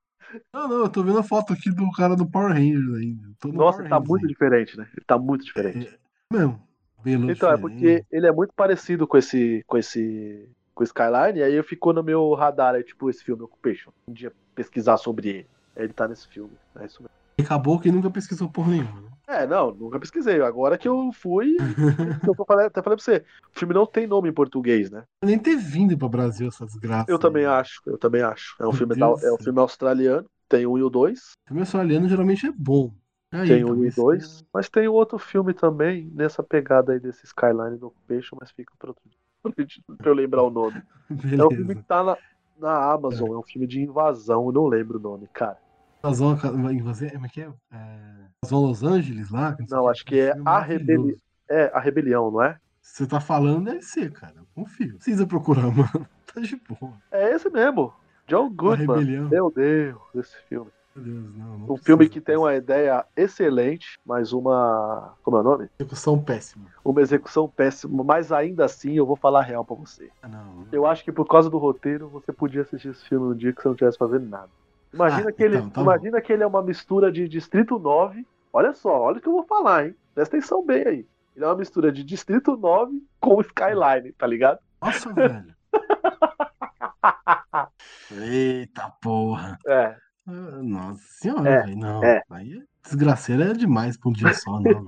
Não, não, eu tô vendo a foto aqui do cara do Power Rangers ainda. Nossa, Power tá Rangers muito ainda. diferente, né? Ele tá muito diferente. É, mesmo. Pelo Então, é diferente. porque ele é muito parecido com esse. com esse. Com Skyline, e aí ficou no meu radar, aí, tipo, esse filme Occupation. Um dia pesquisar sobre ele. Aí ele tá nesse filme. É isso mesmo. Acabou que nunca pesquisou porra nenhuma. né? É, não, nunca pesquisei. Agora que eu fui. que eu falei- até falei pra você. O filme não tem nome em português, né? Nem ter vindo pra Brasil essa desgraça. Eu também aí. acho, eu também acho. É um Meu filme, da- é um filme australiano, tem um e o dois. Filme australiano geralmente é bom. Aí, Tem um e dois. Mas tem outro filme também nessa pegada aí desse Skyline do Occupation, mas fica pra outro dia. Pra eu lembrar o nome. tenha- É um filme Beleza. que tá na, na Amazon, é um filme de invasão, eu não lembro o nome, cara. Invasão, invasão, como é que é? é... Invasão Los Angeles lá? Não, acho que é filme a, rebeli... é a Rebelião, não é? Você tá falando, deve ser, cara. Eu confio. Não precisa procurar, mano. Tá de boa. É esse mesmo. John Goodman. Meu Deus, esse filme. Deus, não. não Um filme que tem uma ideia excelente, mas uma. Como é o nome? execução péssima. Uma execução péssima, mas ainda assim eu vou falar real pra você. Ah, não. Eu acho que por causa do roteiro você podia assistir esse filme no dia que você não tivesse fazendo nada. Imagina Ah, que ele, então, tá imagina que ele é uma mistura de Distrito 9. Olha só, olha o que eu vou falar, hein? Presta atenção bem aí. Ele é uma mistura de Distrito 9 com Skyline, tá ligado? Nossa, velho. Eita porra. É. Ah, Nossa senhora, É, velho. Não. é. Aí é desgraceira é demais pra um dia só, não.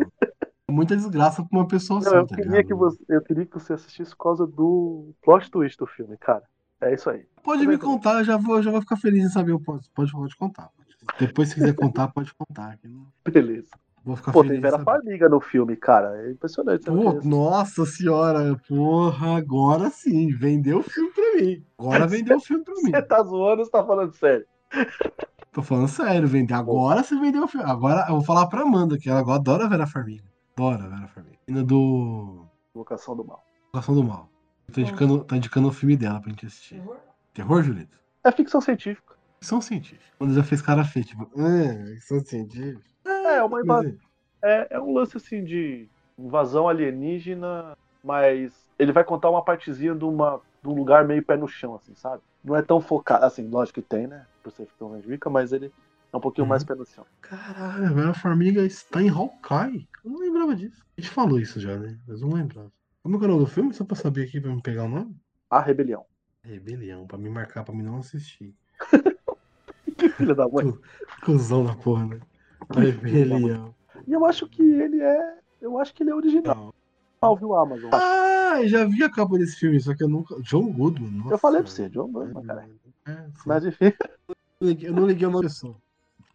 É Muita desgraça pra uma pessoa só, eu, tá queria ligado? que você, eu queria que você assistisse por causa do plot twist do filme, cara. É isso aí. Pode me contar, eu já vou, já vou ficar feliz em saber. Pode, pode, pode contar. Depois, se quiser contar, pode contar. que Beleza. Vou ficar Pô, feliz tem em Vera. Farmiga no filme, cara. É impressionante. sabe Pô, que é nossa senhora, porra, agora sim, vendeu o filme pra mim. Agora vendeu o filme pra mim. Você tá zoando ou você tá falando sério? Tô falando sério, vendeu. Agora você vendeu o filme. Agora eu vou falar pra Amanda, que ela agora adora a Vera Farmiga. Adora a Vera Farmiga. Menina do Vocação do Mal. Coração do Mal. Tá indicando, tá indicando o filme dela pra gente assistir. Terror, Julito? É ficção científica. Ficção científica. Quando já fez cara feia, tipo, ah, ficção científica. É, uma invasão. É, é um lance assim de invasão alienígena, mas ele vai contar uma partezinha de, uma, de um lugar meio pé no chão, assim, sabe? Não é tão focado. Assim, lógico que tem, né? Por ser ficção científica, mas ele é um pouquinho Uhum. mais pé no chão. Caralho, a Vera Farmiga está em Hawkeye. Eu não lembrava disso. A gente falou isso já, né? Mas não lembrava. Como é o canal do filme? Só pra saber aqui, pra me pegar o nome? A Rebelião. Rebelião, pra me marcar, pra mim não assistir. Que filha da mãe. Cusão da porra, né? Rebelião. E eu acho que ele é. Eu acho que ele é original, viu, Amazon? Ah, já vi a capa desse filme, só que eu nunca. John Goodman. Nossa. Eu falei pra você, John Goodman, cara. É, sim. Mas enfim, Eu não liguei uma pessoa.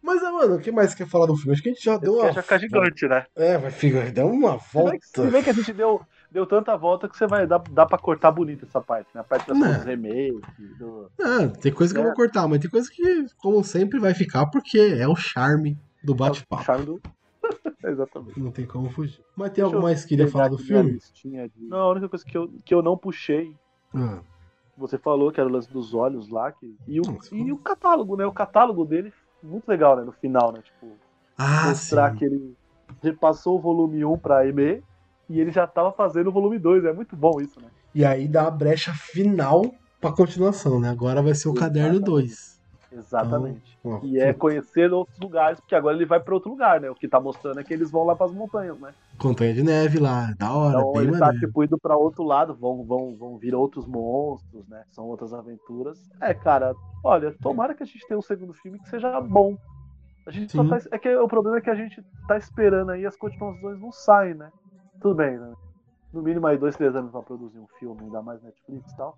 Mas, ah, mano, o que mais você quer falar do filme? Acho que a gente já deu uma. já ficar gigante, né? É, vai ficar, deu uma que, se volta. bem que a gente deu, deu tanta volta que você vai dar, dá pra cortar bonito essa parte, né? A parte das Não. coisas remake, do. Ah, tem coisa que eu É. vou cortar, mas tem coisa que, como sempre, vai ficar porque é o charme do o bate-papo. charme do. Exatamente. Não tem como fugir. Mas tem Deixa algo eu mais que queria falar do filme? de- Não, a única coisa que eu, que eu não puxei, Ah, você falou que era o lance dos olhos lá, que, e, o, e o catálogo, né? O catálogo dele, muito legal, né? No final, né? Tipo, ah mostrar sim. que ele repassou o volume 1 pra EME e ele já tava fazendo o volume 2. É muito bom isso, né? E aí dá a brecha final pra continuação, né? Agora vai ser o caderno 2. Exatamente. Ó, E é conhecer outros lugares, porque agora ele vai pra outro lugar, né? O que tá mostrando é que eles vão lá pras montanhas, né? Montanha de neve lá, da hora, Então ele tá maneiro. tipo indo pra outro lado, vão, vão, vão vir outros monstros, né? São outras aventuras. É, cara, olha, tomara que a gente tenha um segundo filme que seja bom. A gente só Sim. tá. É que o problema é que a gente tá esperando aí as continuações não saem, né? Tudo bem, né? No mínimo aí dois, três anos pra produzir um filme, ainda mais Netflix e tal.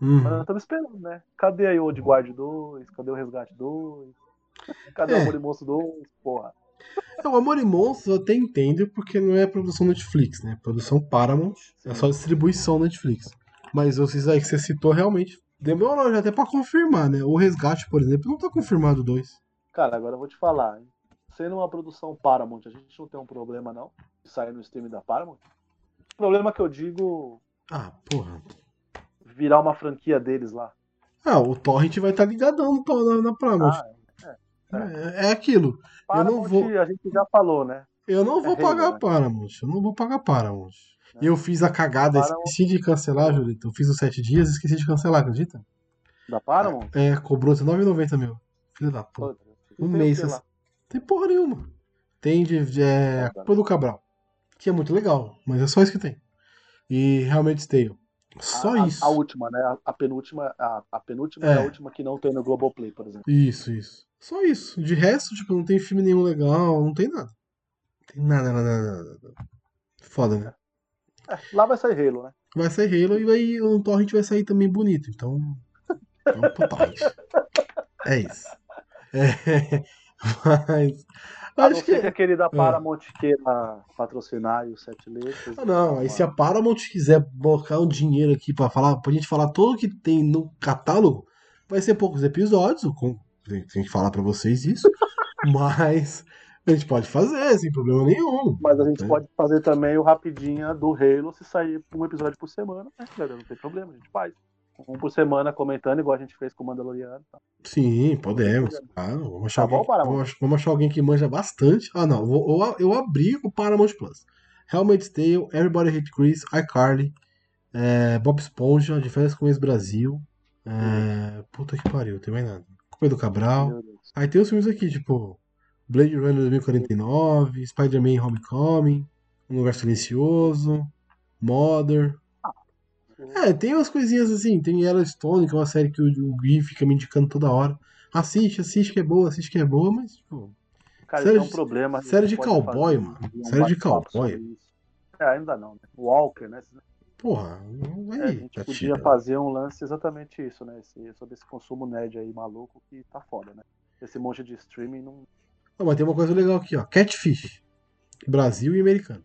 Uhum. Mas nós estamos esperando, né? Cadê aí o Old Guard 2? Cadê o Resgate 2? Cadê É. o Amor e Monstro 2? Porra. É, O Amor e Monstros eu até entendo porque não é produção Netflix, né? Produção Paramount. É só distribuição Netflix. Mas esses aí que você citou realmente Demorou já até pra confirmar, né? O Resgate, por exemplo, não tá confirmado dois. Cara, agora eu vou te falar, hein? Sendo uma produção Paramount, a gente não tem um problema, não? De sair no stream da Paramount? O problema que eu digo. Ah, porra. Virar uma franquia deles lá. Ah, o Torrent vai estar tá ligadão na, na Paramount. Ah, é, é. é, aquilo. Paramount, eu não vou. A gente já falou, né? Eu não vou é pagar rei, né? Paramount. Eu não vou pagar Paramount. É. Eu fiz a cagada, Paramount... esqueci de cancelar, Julito. Eu fiz os sete dias e esqueci de cancelar, acredita? Da Paramount? É, cobrou R$19,90 meu. Filho da puta. Um mês. Assim. Tem porra nenhuma. Tem de, de é, Culpa do Cabral. Que é muito legal, mas é só isso que tem. E realmente Tale. Só a, isso. A, a, última, né? A, penúltima, a, a penúltima é. é. a última que não tem no Globoplay, por exemplo. Isso, isso. Só isso. De resto, tipo, não tem filme nenhum legal, não tem nada. Não tem nada, nada, nada. nada. Foda, né? É, lá vai sair Halo, né? Vai sair Halo e vai, o Torrent vai sair também bonito. Então. Vamos pro Torrent. É isso. É, mas. A acho que... que aquele da é. Paramount é. queira patrocinar e os sete letras. Ah, não, aí se a Paramount quiser colocar um dinheiro aqui pra, falar, pra gente falar tudo que tem no catálogo, vai ser poucos episódios, com... tem que falar pra vocês isso, mas a gente pode fazer, sem problema nenhum. Mas a gente né? pode fazer também o rapidinha do Halo se sair um episódio por semana, né, Não tem problema, a gente faz um por semana comentando, igual a gente fez com o Mandaloriano. Tá? Sim, podemos. Ah, vamos, achar tá alguém, vamos, vamos, achar alguém que manja bastante. Ah, não. Eu, eu abri o Paramount Plus. Helmet Tale, Everybody Hate Chris, iCarly, é, Bob Esponja, De Férias com Brasil. É, puta que pariu, tem mais nada. Culpa do Cabral. Aí tem os filmes aqui, tipo Blade Runner 2049, Spider-Man Homecoming, Um Lugar Silencioso, Mother, é, tem umas coisinhas assim, tem Yellowstone, que é uma série que o, o Gui fica me indicando toda hora. Assiste, assiste que é boa, assiste que é boa, mas, tipo. Cara, série, é um problema. Série de cowboy, mano. Um série de cowboy. É, ainda não, né? Walker, né? Porra, é, a gente podia fazer um lance exatamente isso, né? Esse, sobre esse consumo nerd aí maluco que tá foda, né? Esse monte de streaming não. Não, mas tem uma coisa legal aqui, ó. Catfish. Brasil e americano.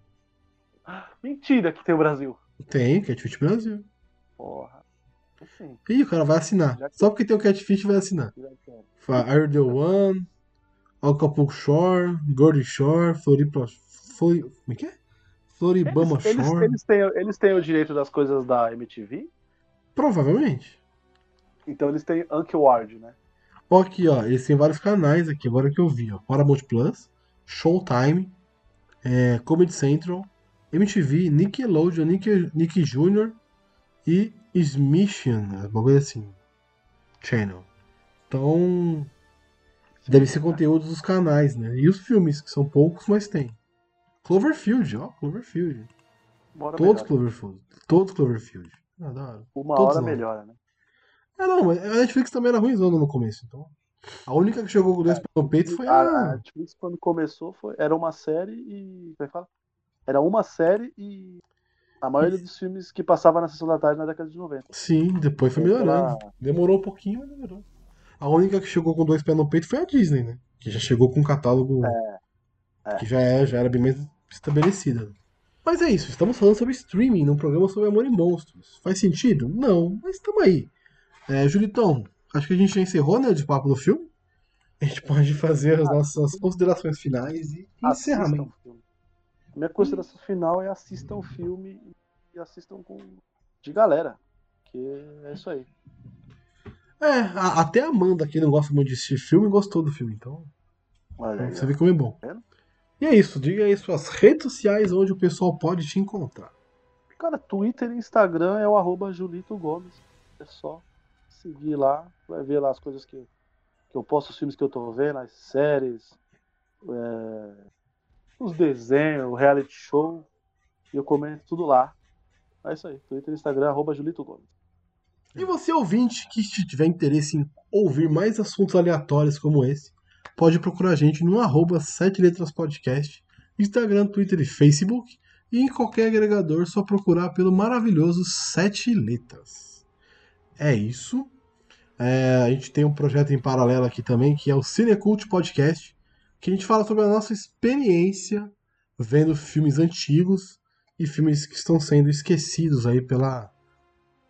Mentira que tem o Brasil. Tem, Catfish Brasil. Porra. Assim. Ih, o cara vai assinar. Só porque tem o Catfish vai assinar. Are the One, Acapulco Shore, Gordy Shore, Floripa. Flori... Como é que é? Floribama eles, Shore. Eles, eles, têm, eles têm o direito das coisas da MTV? Provavelmente. Então eles têm Uncle Ward, né? Ó, aqui, ó. Eles têm vários canais aqui, agora que eu vi, ó. Paramount Plus, Showtime, é, Comedy Central, MTV, Nickelodeon, Nick, Nick Jr. e Smithson, uma coisa assim. Channel. Então. Deve ser conteúdo dos canais, né? E os filmes, que são poucos, mas tem. Cloverfield, ó, Cloverfield. Bora todos. Cloverfield. Todos Cloverfield. Ah, Uma todos hora não. melhora, né? É, não, mas a Netflix também era ruimzona no começo, então. A única que chegou com dois é, no peito foi a. A Netflix, quando começou, foi... era uma série e. Como é que fala? Era uma série e a maioria dos filmes que passava na sessão da tarde na década de 90. Sim, depois foi melhorando. Demorou um pouquinho, mas demorou. A única que chegou com dois pés no peito foi a Disney, né? Que já chegou com um catálogo é, é. que já, é, já era bem mais estabelecida. Mas é isso, estamos falando sobre streaming num programa sobre amor e monstros. Faz sentido? Não, mas estamos aí. É, Julitão, acho que a gente já encerrou, né, de papo do filme. A gente pode fazer as nossas considerações finais e encerramento. Minha consideração final é assistam o filme e assistam com de galera. Que é isso aí. É, a, até a Amanda, que não gosta muito de assistir filme, gostou do filme, então. Olha você vê como é bom. É? E é isso, diga aí suas redes sociais onde o pessoal pode te encontrar. Cara, Twitter e Instagram é o arroba Julito Gomes. É só seguir lá, vai ver lá as coisas que, que eu posto, os filmes que eu tô vendo, as séries, é, os desenhos, o reality show. E eu comento tudo lá. É isso aí. Twitter Instagram, arroba Julito Gomes. E você, ouvinte, que tiver interesse em ouvir mais assuntos aleatórios como esse, pode procurar a gente no arroba 7 Letras Podcast, Instagram, Twitter e Facebook. E em qualquer agregador, só procurar pelo maravilhoso 7 Letras. É isso. É, a gente tem um projeto em paralelo aqui também, que é o Cinecult Podcast, que a gente fala sobre a nossa experiência vendo filmes antigos e filmes que estão sendo esquecidos aí pela,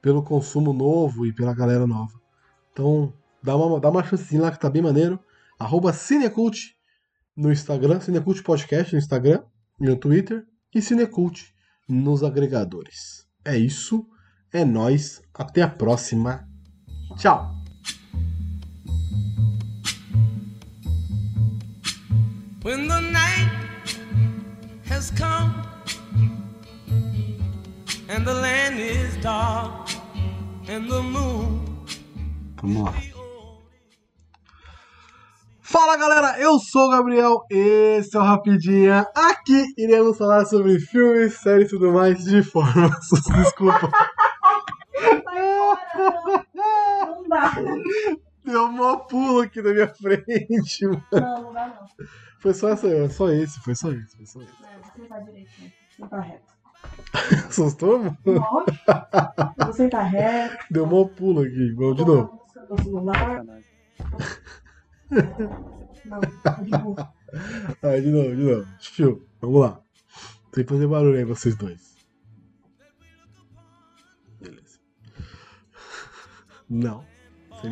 pelo consumo novo e pela galera nova. Então, dá uma, dá uma chancezinha lá que tá bem maneiro. Arroba Cinecult no Instagram, Cinecult Podcast no Instagram e no Twitter, e Cinecult nos agregadores. É isso, é nós, até a próxima. Tchau! When the night has come and the land is dark and the moon. Vamos lá. Fala galera, eu sou o Gabriel, esse é o Rapidinha. Aqui iremos falar sobre filmes, séries e tudo mais de forma. Desculpa. Não dá. Deu uma pulo aqui na minha frente, mano. Não, não dá não. Foi só, essa, só esse, foi só esse, foi só esse. Não, você tá direitinho, você tá reto. Assustou, mano? Você tá reto. Deu uma pulo aqui, igual de novo. Não, de novo. Ah, de novo, de novo. Tio, vamos lá. Sem fazer barulho aí, vocês dois. Beleza. Não, sem